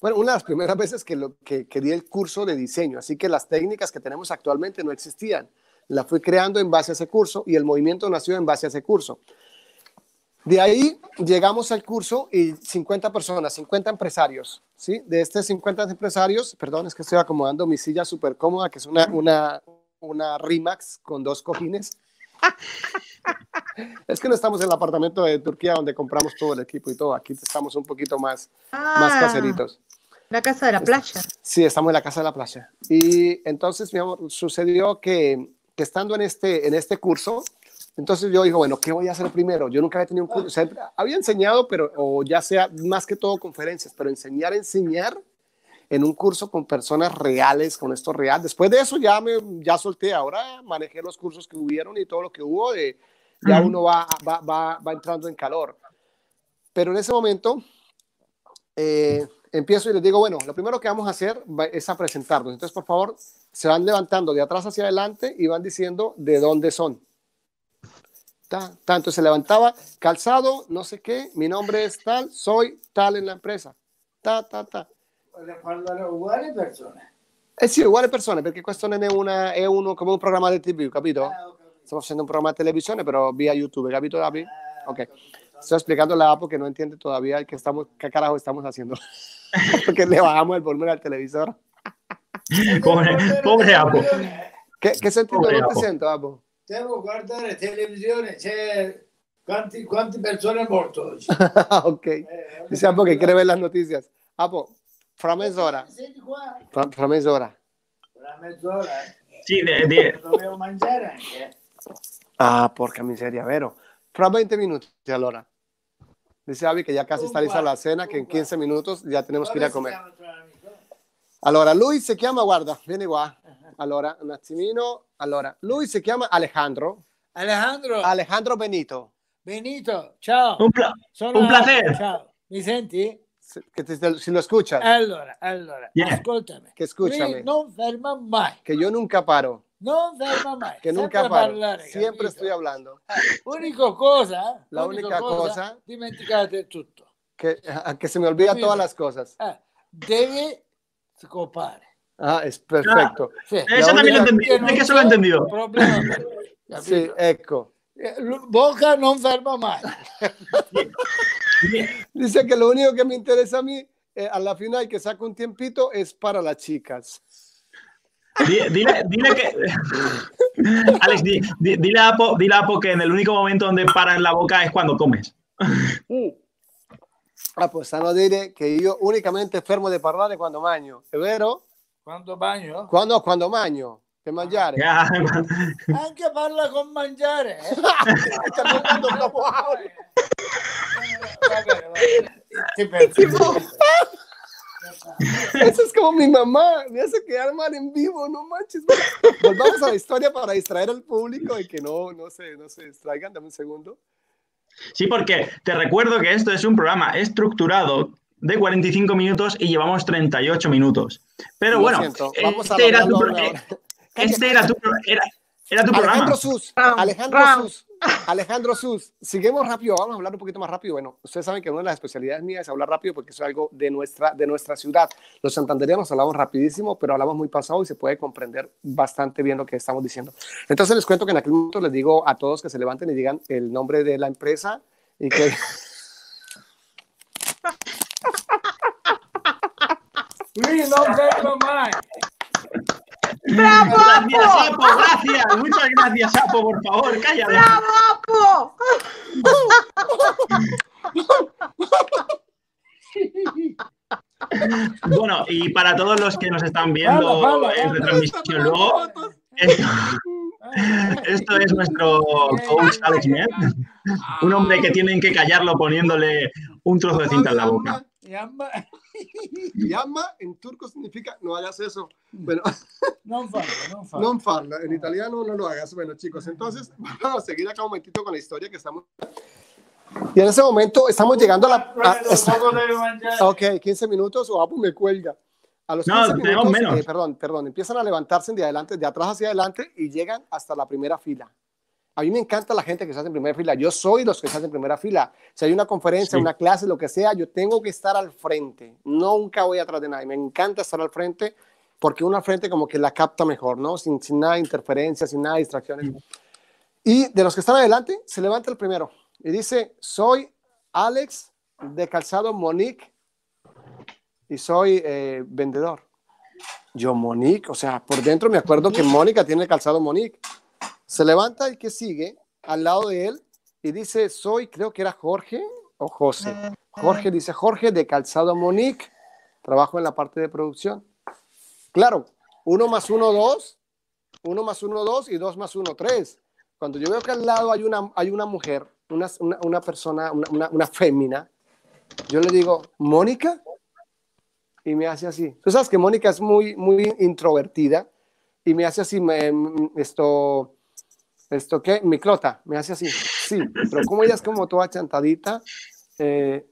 Bueno, una de las primeras veces que, lo, que, que di el curso de diseño, así que las técnicas que tenemos actualmente no existían. La fui creando en base a ese curso y el movimiento nació en base a ese curso. De ahí llegamos al curso y 50 personas, 50 empresarios, ¿sí? De estos 50 empresarios, perdón, es que estoy acomodando mi silla súper cómoda, que es una, una, una Rimax con dos cojines. es que no estamos en el apartamento de Turquía donde compramos todo el equipo y todo, aquí estamos un poquito más, más Ah, caseritos. La casa de la playa. Sí, estamos en la casa de la playa. Y entonces, mi amor, sucedió que, que estando en este, en este curso, entonces yo digo, bueno, ¿qué voy a hacer primero? Yo nunca había tenido un curso, o sea, había enseñado, pero, o ya sea más que todo conferencias, pero enseñar, enseñar en un curso con personas reales, con esto real. Después de eso ya me ya solté, ahora manejé los cursos que hubieron y todo lo que hubo, de, ya uno va, va, va, va entrando en calor. Pero en ese momento eh, empiezo y les digo, bueno, lo primero que vamos a hacer es a presentarnos. Entonces, por favor, se van levantando de atrás hacia adelante y van diciendo de dónde son. Ta, ta. Entonces se levantaba, calzado, no sé qué, mi nombre es tal, soy tal en la empresa. Ta, ta, ta. Voglio parlare uguali persone. Eh sì, uguale persone, perché questo non è, una, è uno come un programma di TV, capito? Ah. Stiamo facendo un programma de televisione, però via YouTube, capito, Gabi? Ah, Ok. Estoy explicándole a Apo que no entiende todavía qué, estamos, qué carajo estamos haciendo. Porque le bajamos el volumen al televisor. Pobre, pobre Apo. ¿Qué, qué sentido Pobre no te siento, Apo? Devo guardare televisione, c'è quanti, quante persone è morto oggi. ok. Eh, Dice Apo que quiere ver las noticias. Apo, fra mezz'ora. Fra, fra mezz'ora. tra mezz'ora. Sí, de- de- Dovevo mangiare anche. eh. Ah, porca miseria, vero. Fra 20 minutos, allora. Dice Abby que ya casi está lista la cena, que en 15 minutos ya tenemos que ir a Come comer. Allora, lui si chiama, guarda, vieni qua. Allora, un attimino. Allora, lui si chiama Alejandro. Alejandro Alejandro Benito. Benito, ciao. un, pla- Sono un placer. Ciao. Mi senti? Si- Que te- si lo escuchas, Allora, allora, Yeah. ascoltami. che scusami, non ferma mai. que yo nunca paro, Non ferma mai. que nunca Sempre paro. parlare, Siempre capito? estoy hablando. Unica cosa, La unica unica cosa- dimenticate tutto. Que, que se me olvida todas las cosas. Eh, devi scopare. Ah, es perfecto. Sì. Eso también lo entendí. Che non Es que eso lo he c'è entendido. Problema? Sí, ecco. Eh, Bocca non ferma mai. Dice que lo único que me interesa a mí, eh, a la final que saco un tiempito, es para las chicas. Di- Dile, dile que. Alex, di- di- dile, a Apo, dile a Apo que en el único momento donde para en la boca es cuando comes. Ah, pues a no dire che io unicamente fermo di parlare quando mangio, è vero? Quando bagno? Quando, quando mangio, per mangiare. Ya, Anche parla con mangiare. Eh? Eso es como mi mamá, me hace quedar mal en vivo, no manches. Volvamos a la historia para distraer al público y que no, no, se, no se distraigan. Dame un segundo. Sí, porque te recuerdo que esto es un programa estructurado de 45 minutos y llevamos 38 minutos. Pero Lo bueno, siento, a este era tu, hora. este era tu, era, era tu programa. Alejandro Sus, Round, Alejandro round. Sus, Alejandro Sus. Seguimos rápido, vamos a hablar un poquito más rápido. Bueno, ustedes saben que una de las especialidades mías es hablar rápido porque eso es algo de nuestra, de nuestra ciudad. Los santanderianos hablamos rapidísimo, pero hablamos muy pasado y se puede comprender bastante bien lo que estamos diciendo. Entonces les cuento que en aquel momento les digo a todos que se levanten y digan el nombre de la empresa y que... Lui non ferma mai. ¡Bravo, Gracias, Apo! Gracias. Muchas gracias, Apo, por favor, cállate. ¡Bravo, Apo! Bueno, y para todos los que nos están viendo en retransmisión luego, esto, esto es nuestro coach Alex Med, un hombre que tienen que callarlo poniéndole un trozo de cinta en la boca. Yamma. Llama en turco significa no hagas eso. Bueno, Non farlo, non farlo. no farla. En italiano no lo hagas. Bueno, chicos, entonces vamos a seguir acá un momentito con la historia que estamos. Y en ese momento estamos llegando a la. a- mangiare. Ok, 15 minutos o Apu me cuelga. A los No, 15 tenemos minutos, menos. eh, perdón, perdón, empiezan a levantarse de adelante, de atrás hacia adelante y llegan hasta la primera fila. A mí me encanta la gente que se hace en primera fila. Yo soy los que se hacen en primera fila. Si hay una conferencia, Sí. una clase, lo que sea, yo tengo que estar al frente. Nunca voy atrás de nadie. Me encanta estar al frente porque uno al frente como que la capta mejor, ¿no? Sin, sin nada de interferencia, sin nada de distracciones. Y de los que están adelante, se levanta el primero y dice, soy Alex de Calzado Monique y soy eh, vendedor. Yo, Monique, o sea, por dentro me acuerdo que Mónica tiene el calzado Monique. Se levanta el que sigue al lado de él y dice, soy, creo que era Jorge o José. Jorge dice, Jorge de Calzado Monique, trabajo en la parte de producción. Claro, uno más uno, dos, uno más uno, dos y dos más uno, tres. Cuando yo veo que al lado hay una, hay una mujer, una, una, una persona, una, una, una fémina, yo le digo, Mónica, y me hace así. Tú sabes que Mónica es muy, muy introvertida y me hace así, me, esto, esto, ¿qué? Mi clota, me hace así. Sí, pero como ella es como toda chantadita, eh,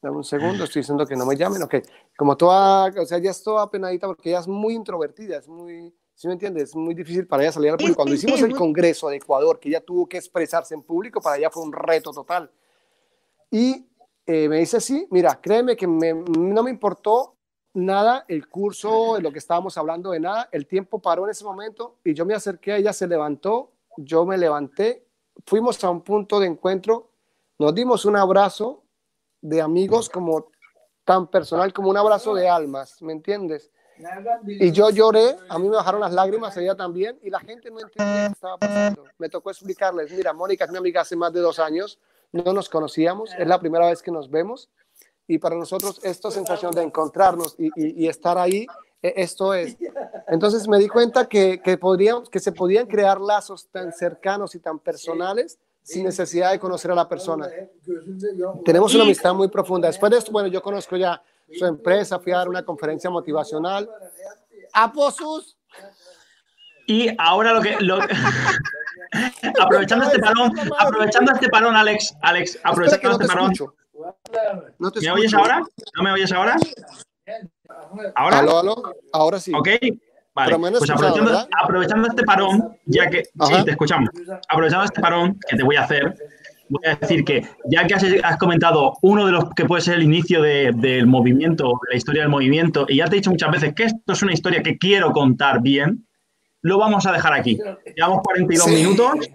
dame un segundo, estoy diciendo que no me llamen, ok. Como toda, o sea, ella es toda penadita porque ella es muy introvertida, es muy, ¿sí me entiendes? Es muy difícil para ella salir al público. Cuando hicimos el congreso de Ecuador, que ella tuvo que expresarse en público, para ella fue un reto total. Y eh, me dice, sí, mira, créeme que me, no me importó nada el curso, de lo que estábamos hablando de nada, el tiempo paró en ese momento y yo me acerqué, ella se levantó, yo me levanté, fuimos a un punto de encuentro, nos dimos un abrazo de amigos como tan personal como un abrazo de almas, ¿me entiendes? Y yo lloré, a mí me bajaron las lágrimas, ella también, y la gente no entendía qué estaba pasando. Me tocó explicarles, mira, Mónica es mi amiga hace más de dos años, no nos conocíamos, es la primera vez que nos vemos, y para nosotros esta sensación de encontrarnos y, y, y estar ahí, esto es. Entonces me di cuenta que, que, podríamos, que se podían crear lazos tan cercanos y tan personales sin necesidad de conocer a la persona. Tenemos una amistad muy profunda. Después de esto, bueno, yo conozco ya su empresa, fui a dar una conferencia motivacional. ¡Aposus! Y ahora lo que... Lo... aprovechando este parón, aprovechando este parón, Alex, Alex, aprovechando no este parón. escucho. No te ¿Me oyes ahora? ¿No me oyes ahora? ¿Ahora? Aló, aló. Ahora sí. ¿Ok? Vale, pues aprovechando, este parón, ya que... Ajá. Sí, te escuchamos. Aprovechando este parón que te voy a hacer, voy a decir que ya que has, has comentado uno de los que puede ser el inicio de- del movimiento, de la historia del movimiento, y ya te he dicho muchas veces que esto es una historia que quiero contar bien, lo vamos a dejar aquí. Llevamos 42 Sí. minutos.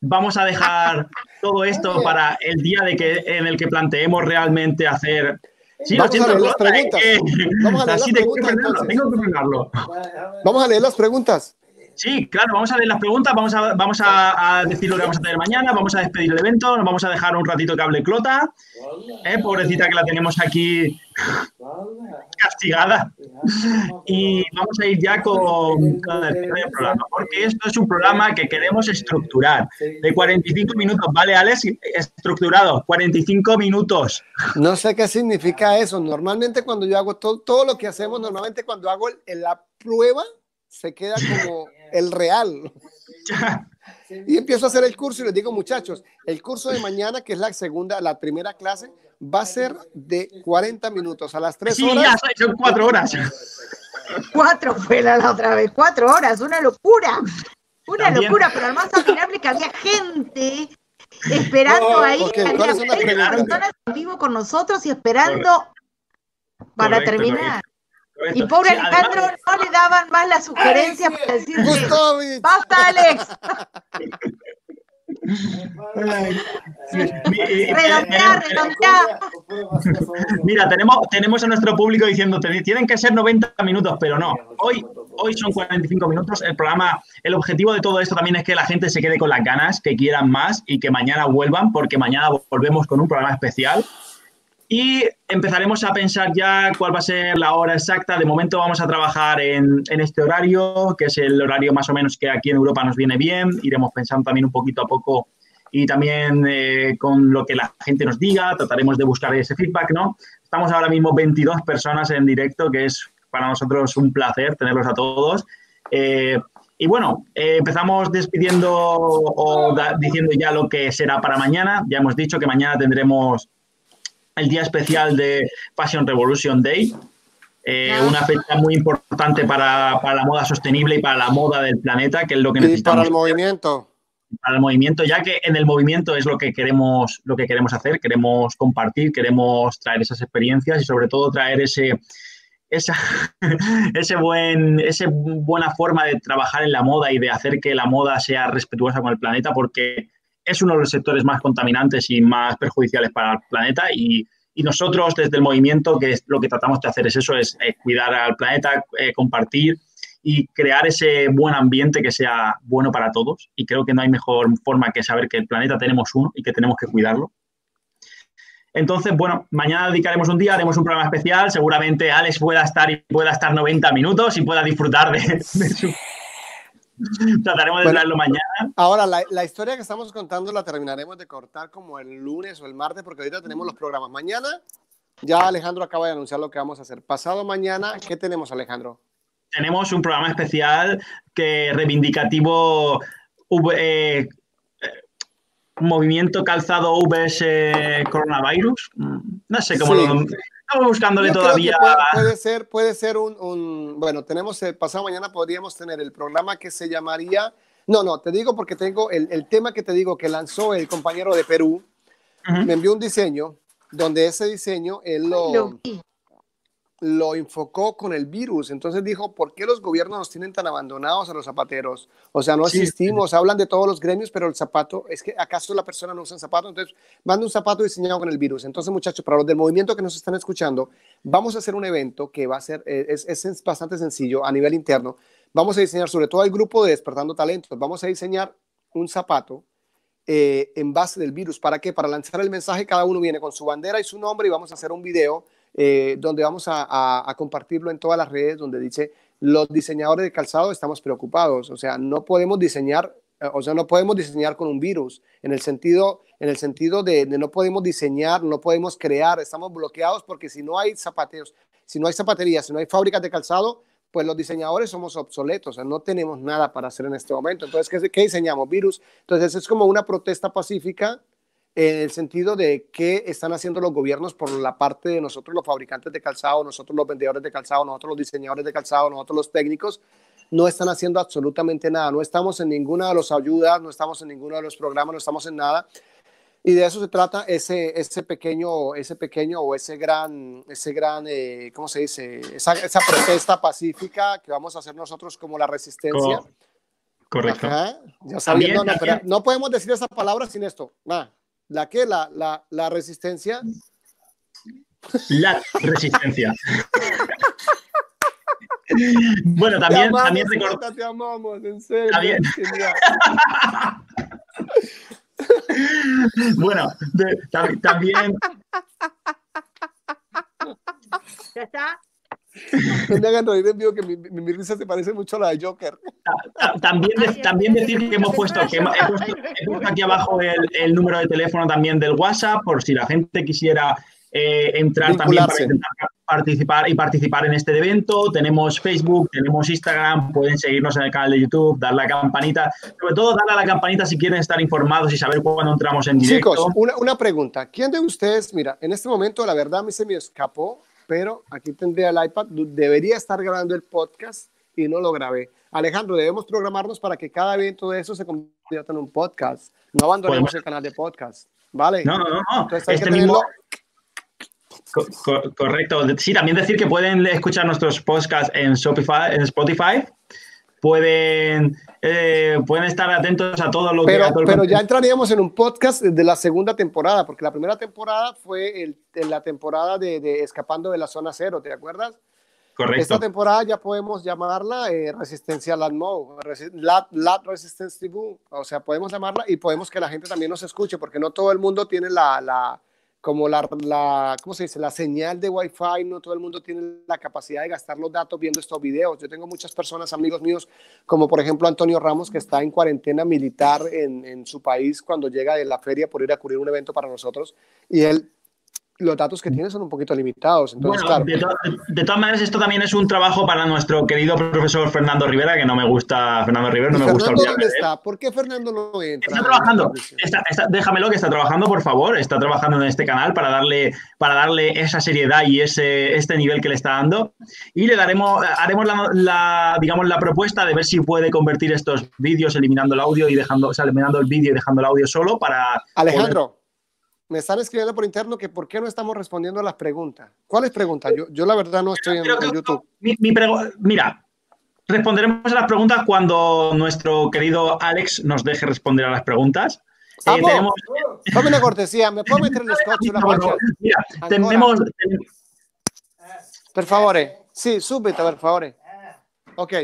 Vamos a dejar todo esto para el día de que, en el que planteemos realmente hacer. Sí, Vamos a leer las preguntas. Vamos a leer las preguntas. Vamos a leer las preguntas. Sí, claro, vamos a leer las preguntas, vamos a, vamos a, decir lo que vamos a tener mañana, vamos a despedir el evento, nos vamos a dejar un ratito que hable Clota, eh, pobrecita que la tenemos aquí castigada. Y vamos a ir ya con, con el del programa, porque esto es un programa que queremos estructurar. De 45 minutos, ¿vale, Alex? Estructurado, 45 minutos. No sé qué significa eso. Normalmente cuando yo hago todo, todo lo que hacemos, normalmente cuando hago la prueba, se queda como el real. Y empiezo a hacer el curso y les digo, muchachos, el curso de mañana, que es la segunda, la primera clase, va a ser de 40 minutos. A las 3 Sí, horas, ya son cuatro horas. Cuatro fue la, la otra vez, cuatro horas, una locura. Una También. locura, pero lo más admirable que había gente esperando Oh, ahí, ok, había ¿cuáles son las 20 preguntas? personas en vivo con nosotros y esperando para Correcto, terminar. Y pobre Alejandro no le daban más la sugerencia para decirle, basta Alex, eh, eh. Mira, tenemos, tenemos a nuestro público diciendo, "Ten- tienen que ser 90 minutos, pero no. Hoy, hoy son 45 minutos. El programa, el objetivo de todo esto también es que la gente se quede con las ganas, que quieran más y que mañana vuelvan, porque mañana volvemos con un programa especial. Y empezaremos a pensar ya cuál va a ser la hora exacta. De momento vamos a trabajar en, este horario, que es el horario más o menos que aquí en Europa nos viene bien. Iremos pensando también un poquito a poco y también eh, con lo que la gente nos diga. Trataremos de buscar ese feedback, ¿no? Estamos ahora mismo 22 personas en directo, que es para nosotros un placer tenerlos a todos. Eh, y bueno, eh, empezamos despidiendo o diciendo ya lo que será para mañana. Ya hemos dicho que mañana tendremos el día especial de Passion Revolution Day. eh, Ah. una fecha muy importante para, para la moda sostenible y para la moda del planeta, que es lo que Y para necesitamos el movimiento. para el movimiento, ya que en el movimiento es lo que queremos, lo que queremos hacer, queremos compartir, queremos traer esas experiencias y sobre todo traer ese, esa, ese buen, ese buena forma de trabajar en la moda y de hacer que la moda sea respetuosa con el planeta, porque es uno de los sectores más contaminantes y más perjudiciales para el planeta y, nosotros desde el movimiento que es, lo que tratamos de hacer es eso, es cuidar al planeta, eh, compartir y crear ese buen ambiente que sea bueno para todos. Y creo que no hay mejor forma que saber que el planeta tenemos uno y que tenemos que cuidarlo. Entonces, bueno, mañana dedicaremos un día, haremos un programa especial. Seguramente Alex pueda estar y pueda estar 90 minutos y pueda disfrutar de, de su... Trataremos de Bueno. traerlo mañana. Ahora, la, la historia que estamos contando la terminaremos de cortar como el lunes o el martes, porque ahorita tenemos los programas. Mañana, ya Alejandro acaba de anunciar lo que vamos a hacer. Pasado mañana, ¿qué tenemos, Alejandro? Tenemos un programa especial que reivindicativo eh, eh, movimiento calzado VS coronavirus. Mm, No sé cómo Sí. lo... Estamos buscándole todavía. puede, puede ser, puede ser un, un- bueno, tenemos el pasado mañana podríamos tener el programa que se llamaría, no, no, te digo porque tengo el, el tema que te digo que lanzó el compañero de Perú, me envió un diseño donde ese diseño él lo, Lo vi. Lo enfocó con el virus. Entonces dijo, ¿por qué los gobiernos nos tienen tan abandonados a los zapateros? O sea, no Sí. existimos, hablan de todos los gremios, pero el zapato, es que acaso la persona no usa un zapato, entonces manda un zapato diseñado con el virus. Entonces, muchachos, para los del movimiento que nos están escuchando, vamos a hacer un evento que va a ser, eh, es, es bastante sencillo a nivel interno. Vamos a diseñar, sobre todo al grupo de Despertando Talentos, vamos a diseñar un zapato eh, en base del virus. ¿Para qué? Para lanzar el mensaje, cada uno viene con su bandera y su nombre y vamos a hacer un video eh, donde vamos a, compartirlo en todas las redes, donde dice, los diseñadores de calzado estamos preocupados, o sea, no podemos diseñar, eh, o sea, no podemos diseñar con un virus, en el sentido, en el sentido de, no podemos diseñar, no podemos crear, estamos bloqueados porque si no hay zapateros, si no hay zapaterías, si no hay fábricas de calzado, pues los diseñadores somos obsoletos, o sea, no tenemos nada para hacer en este momento. Entonces, ¿qué, qué diseñamos? Virus. Entonces, es como una protesta pacífica en el sentido de qué están haciendo los gobiernos por la parte de nosotros, los fabricantes de calzado, nosotros los vendedores de calzado, nosotros los diseñadores de calzado, nosotros los técnicos, no están haciendo absolutamente nada. No estamos en ninguna de las ayudas, no estamos en ninguno de los programas, no estamos en nada. Y de eso se trata ese, ese pequeño, ese pequeño o ese gran, ese gran, eh, ¿cómo se dice? Esa, esa protesta pacífica que vamos a hacer nosotros como la resistencia. Co- Correcto. Ajá, ya sabiendo, no, no podemos decir esa palabra sin esto. Ah, ¿La qué? La, la, la resistencia. La resistencia. bueno, Te también, amamos, también te amamos, en serio. También. Bueno, de- tam- también, Ya está. No me hagan reír en vivo que mi, mi, mi risa se parece mucho a la de Joker. ta- también, de- también decir que hemos puesto, que hemos- he puesto, he puesto aquí abajo el, el número de teléfono también del WhatsApp por si la gente quisiera eh, entrar también para intentar participar y participar en este evento. Tenemos Facebook, tenemos Instagram, pueden seguirnos en el canal de YouTube, dar la campanita, sobre todo darle a la campanita si quieren estar informados y saber cuándo entramos en directo. Chicos, una, una pregunta. ¿Quién de ustedes, mira, en este momento la verdad a mí se me escapó, pero aquí tendría el iPad, debería estar grabando el podcast y no lo grabé. Alejandro, debemos programarnos para que cada evento de eso se convierta en un podcast. No abandonemos el canal de podcast, ¿vale? No, no, no. no. Entonces hay Este que tenerlo. mismo, Co- co- correcto. Sí, también decir que pueden escuchar nuestros podcasts en Spotify. En Spotify. Pueden, eh, pueden estar atentos a todo lo que... Pero, todo ya entraríamos en un podcast de la segunda temporada, porque la primera temporada fue el, en la temporada de, de Escapando de la Zona Cero, ¿te acuerdas? Correcto. Esta temporada ya podemos llamarla eh, Resistencia Latmo, Resi- Lat, Lat Resistance TV, o sea, podemos llamarla y podemos que la gente también nos escuche, porque no todo el mundo tiene la, la como la, la, ¿cómo se dice? La señal de Wi-Fi, no todo el mundo tiene la capacidad de gastar los datos viendo estos videos. Yo tengo muchas personas, amigos míos, como por ejemplo Antonio Ramos, que está en cuarentena militar en, en su país cuando llega de la feria por ir a cubrir un evento para nosotros, y él los datos que tienes son un poquito limitados. Entonces, Bueno, claro. de, to- de todas maneras, esto también es un trabajo para nuestro querido profesor Fernando Rivera, que no me gusta, Fernando Rivera, no ¿Y me gusta Fernando dónde está? ¿Por qué Fernando no entra? Está trabajando, está- está- déjamelo que está trabajando, por favor, está trabajando en este canal para darle, para darle esa seriedad y ese, este nivel que le está dando. Y le daremos, haremos la, la, digamos, la propuesta de ver si puede convertir estos vídeos eliminando el audio y dejando, o sea, eliminando el vídeo y dejando el audio solo para... Alejandro, me están escribiendo por interno que por qué no estamos respondiendo a las preguntas. ¿Cuáles preguntas? Yo, yo la verdad no estoy en, que- en YouTube. Mi, mi mira, responderemos a las preguntas cuando nuestro querido Alex nos deje responder a las preguntas. Eh, tenemos, Dame una cortesía, ¿me puedo meter el scotch por pancha? favor, mira, Ancora. tenemos, Per favore. Sí, subito, per favore. Ok.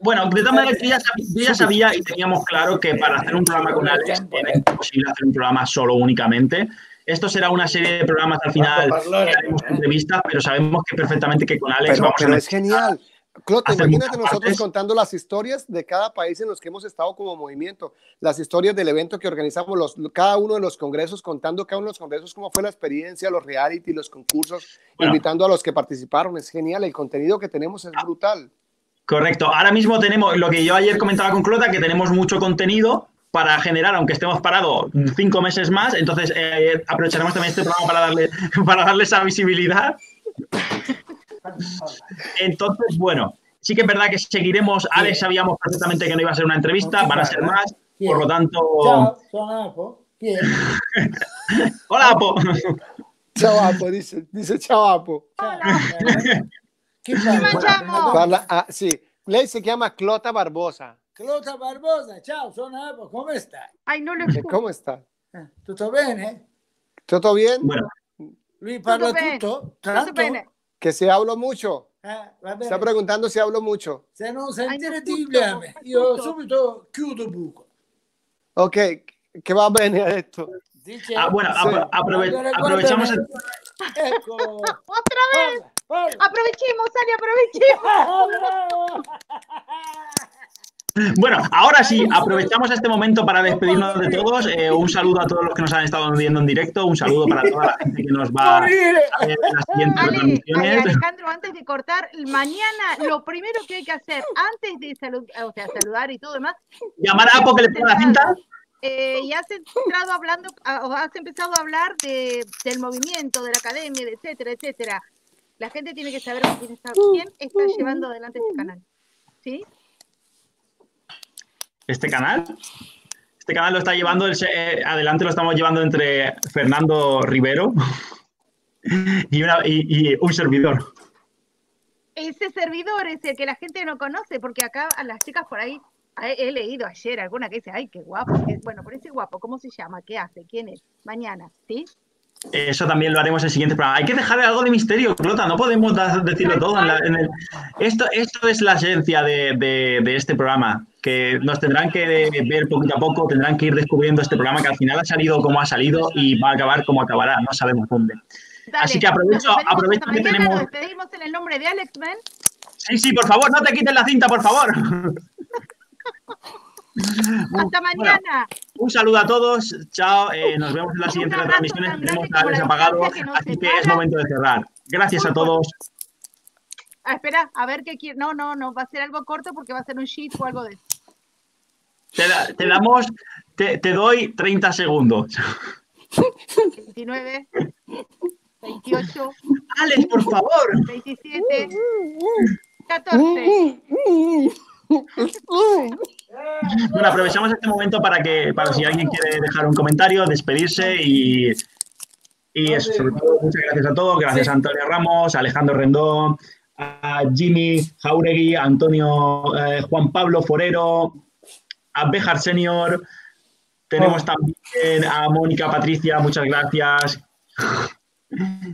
Bueno, de todas maneras, yo ya, sabía, yo ya sabía y teníamos claro que para hacer un programa con Alex era imposible hacer un programa solo únicamente. Esto será una serie de programas al final, que haremos entrevistas, pero sabemos que perfectamente que con Alex Pero, vamos pero a es genial. Clota, hacer imagínate nosotros partes. contando las historias de cada país en los que hemos estado como movimiento, las historias del evento que organizamos, los, cada uno de los congresos, contando cada uno de los congresos, cómo fue la experiencia, los reality, los concursos, Bueno. invitando a los que participaron. Es genial, el contenido que tenemos es brutal. Correcto. Ahora mismo tenemos lo que yo ayer comentaba con Clota, que tenemos mucho contenido para generar, aunque estemos parados cinco meses más. Entonces, eh, aprovecharemos también este programa para darle, para darle esa visibilidad. Entonces, bueno, sí que es verdad que seguiremos. Alex sabíamos perfectamente que no iba a ser una entrevista, van a ser más. Por lo tanto, hola, Apo. Ciao Apo, dice, dice ciao Apo. Eh, mangiamo? Parla- ah, sì, lei si chiama Clota Barbosa. Clota Barbosa, ciao, sono Apo, come stai? Ay, no lo E escucho. come sta? Eh, Tutto bene? ¿Todo bien? Bueno, Lui parla tutto? Tutto Tanto? bene. Que si hablo mucho. Eh, va bene. Sta preguntando se hablo mucho. Se non sentire hai io tutto. subito chiudo buco. Ok, che va bene, ha detto. Dice, ah, bueno, Sí. apro- aprove- Allora, aprovechamos. el- Ecco. Otra vez. Aprovechemos, Ale, aprovechemos. Ah. Bueno, ahora sí, aprovechamos este momento para despedirnos de todos. Eh, un saludo a todos los que nos han estado viendo en directo. Un saludo para toda la gente que nos va a ver en las siguientes Ale, Ale, transmisiones. Alejandro, antes de cortar, mañana lo primero que hay que hacer, antes de salud, o sea, saludar y todo demás, Llamar a Apo que le ponga la cinta. eh, y has entrado hablando, a- o has empezado a hablar de, del movimiento, de la academia, de etcétera, etcétera. La gente tiene que saber quién está, quién está llevando adelante este canal. ¿Sí? Este canal. Este canal lo está llevando, el eh, adelante lo estamos llevando entre Fernando Rivero y, una- y- y un servidor. Ese servidor es el que la gente no conoce, porque acá a las chicas por ahí, he, leído ayer alguna que dice, ay, qué guapo. bueno, por ese guapo, ¿cómo se llama? ¿Qué hace? ¿Quién es? Mañana, ¿sí? Eso también lo haremos en el siguiente programa. Hay que dejarle algo de misterio, Clota. No podemos decirlo todo. en la- en el- esto, esto es la esencia de, de- de este programa. Que nos tendrán que ver poquito a poco, tendrán que ir descubriendo este programa que al final ha salido como ha salido y va a acabar como acabará. No sabemos dónde. Dale, Así que aprovecho- aprovecho que tenemos- Nos despedimos en el nombre de Alex Men. Sí, sí, por favor, no te quites la cinta, por favor. Hasta mañana. Un saludo a todos. Chao. eh, nos vemos en abrazo transmisiones. tan Tenemos la apagado, distancia que nos así que es momento de cerrar. Gracias a todos. Ah, espera, a ver qué quiere. No, no, no, va a ser algo corto porque va a ser un sheet o algo de eso. Te, da- te damos, te, te doy 30 segundos. 29, 28, Alex, por favor. 27, 14. Bueno, aprovechamos este momento para que, para si alguien quiere dejar un comentario, despedirse y, y eso, sobre todo, muchas gracias a todos. Gracias a Antonio Ramos, a Alejandro Rendón, a Jimmy Jauregui, a Antonio eh, Juan Pablo Forero, a Bejar Senior. Tenemos también a Mónica Patricia, muchas gracias.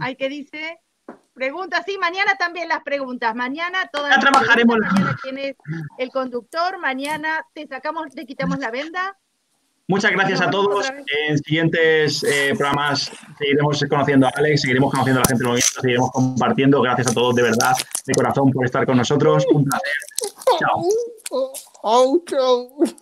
Hay que dice. Preguntas, sí, mañana también las preguntas. Mañana todas Ya las trabajaremos Mañana quién es el conductor. Mañana te sacamos, te quitamos la venda. Muchas gracias a todos. En siguientes eh, programas seguiremos conociendo a Alex, seguiremos conociendo a la gente del movimiento, seguiremos compartiendo. Gracias a todos de verdad, de corazón, por estar con nosotros. Un placer. Chao. Chao.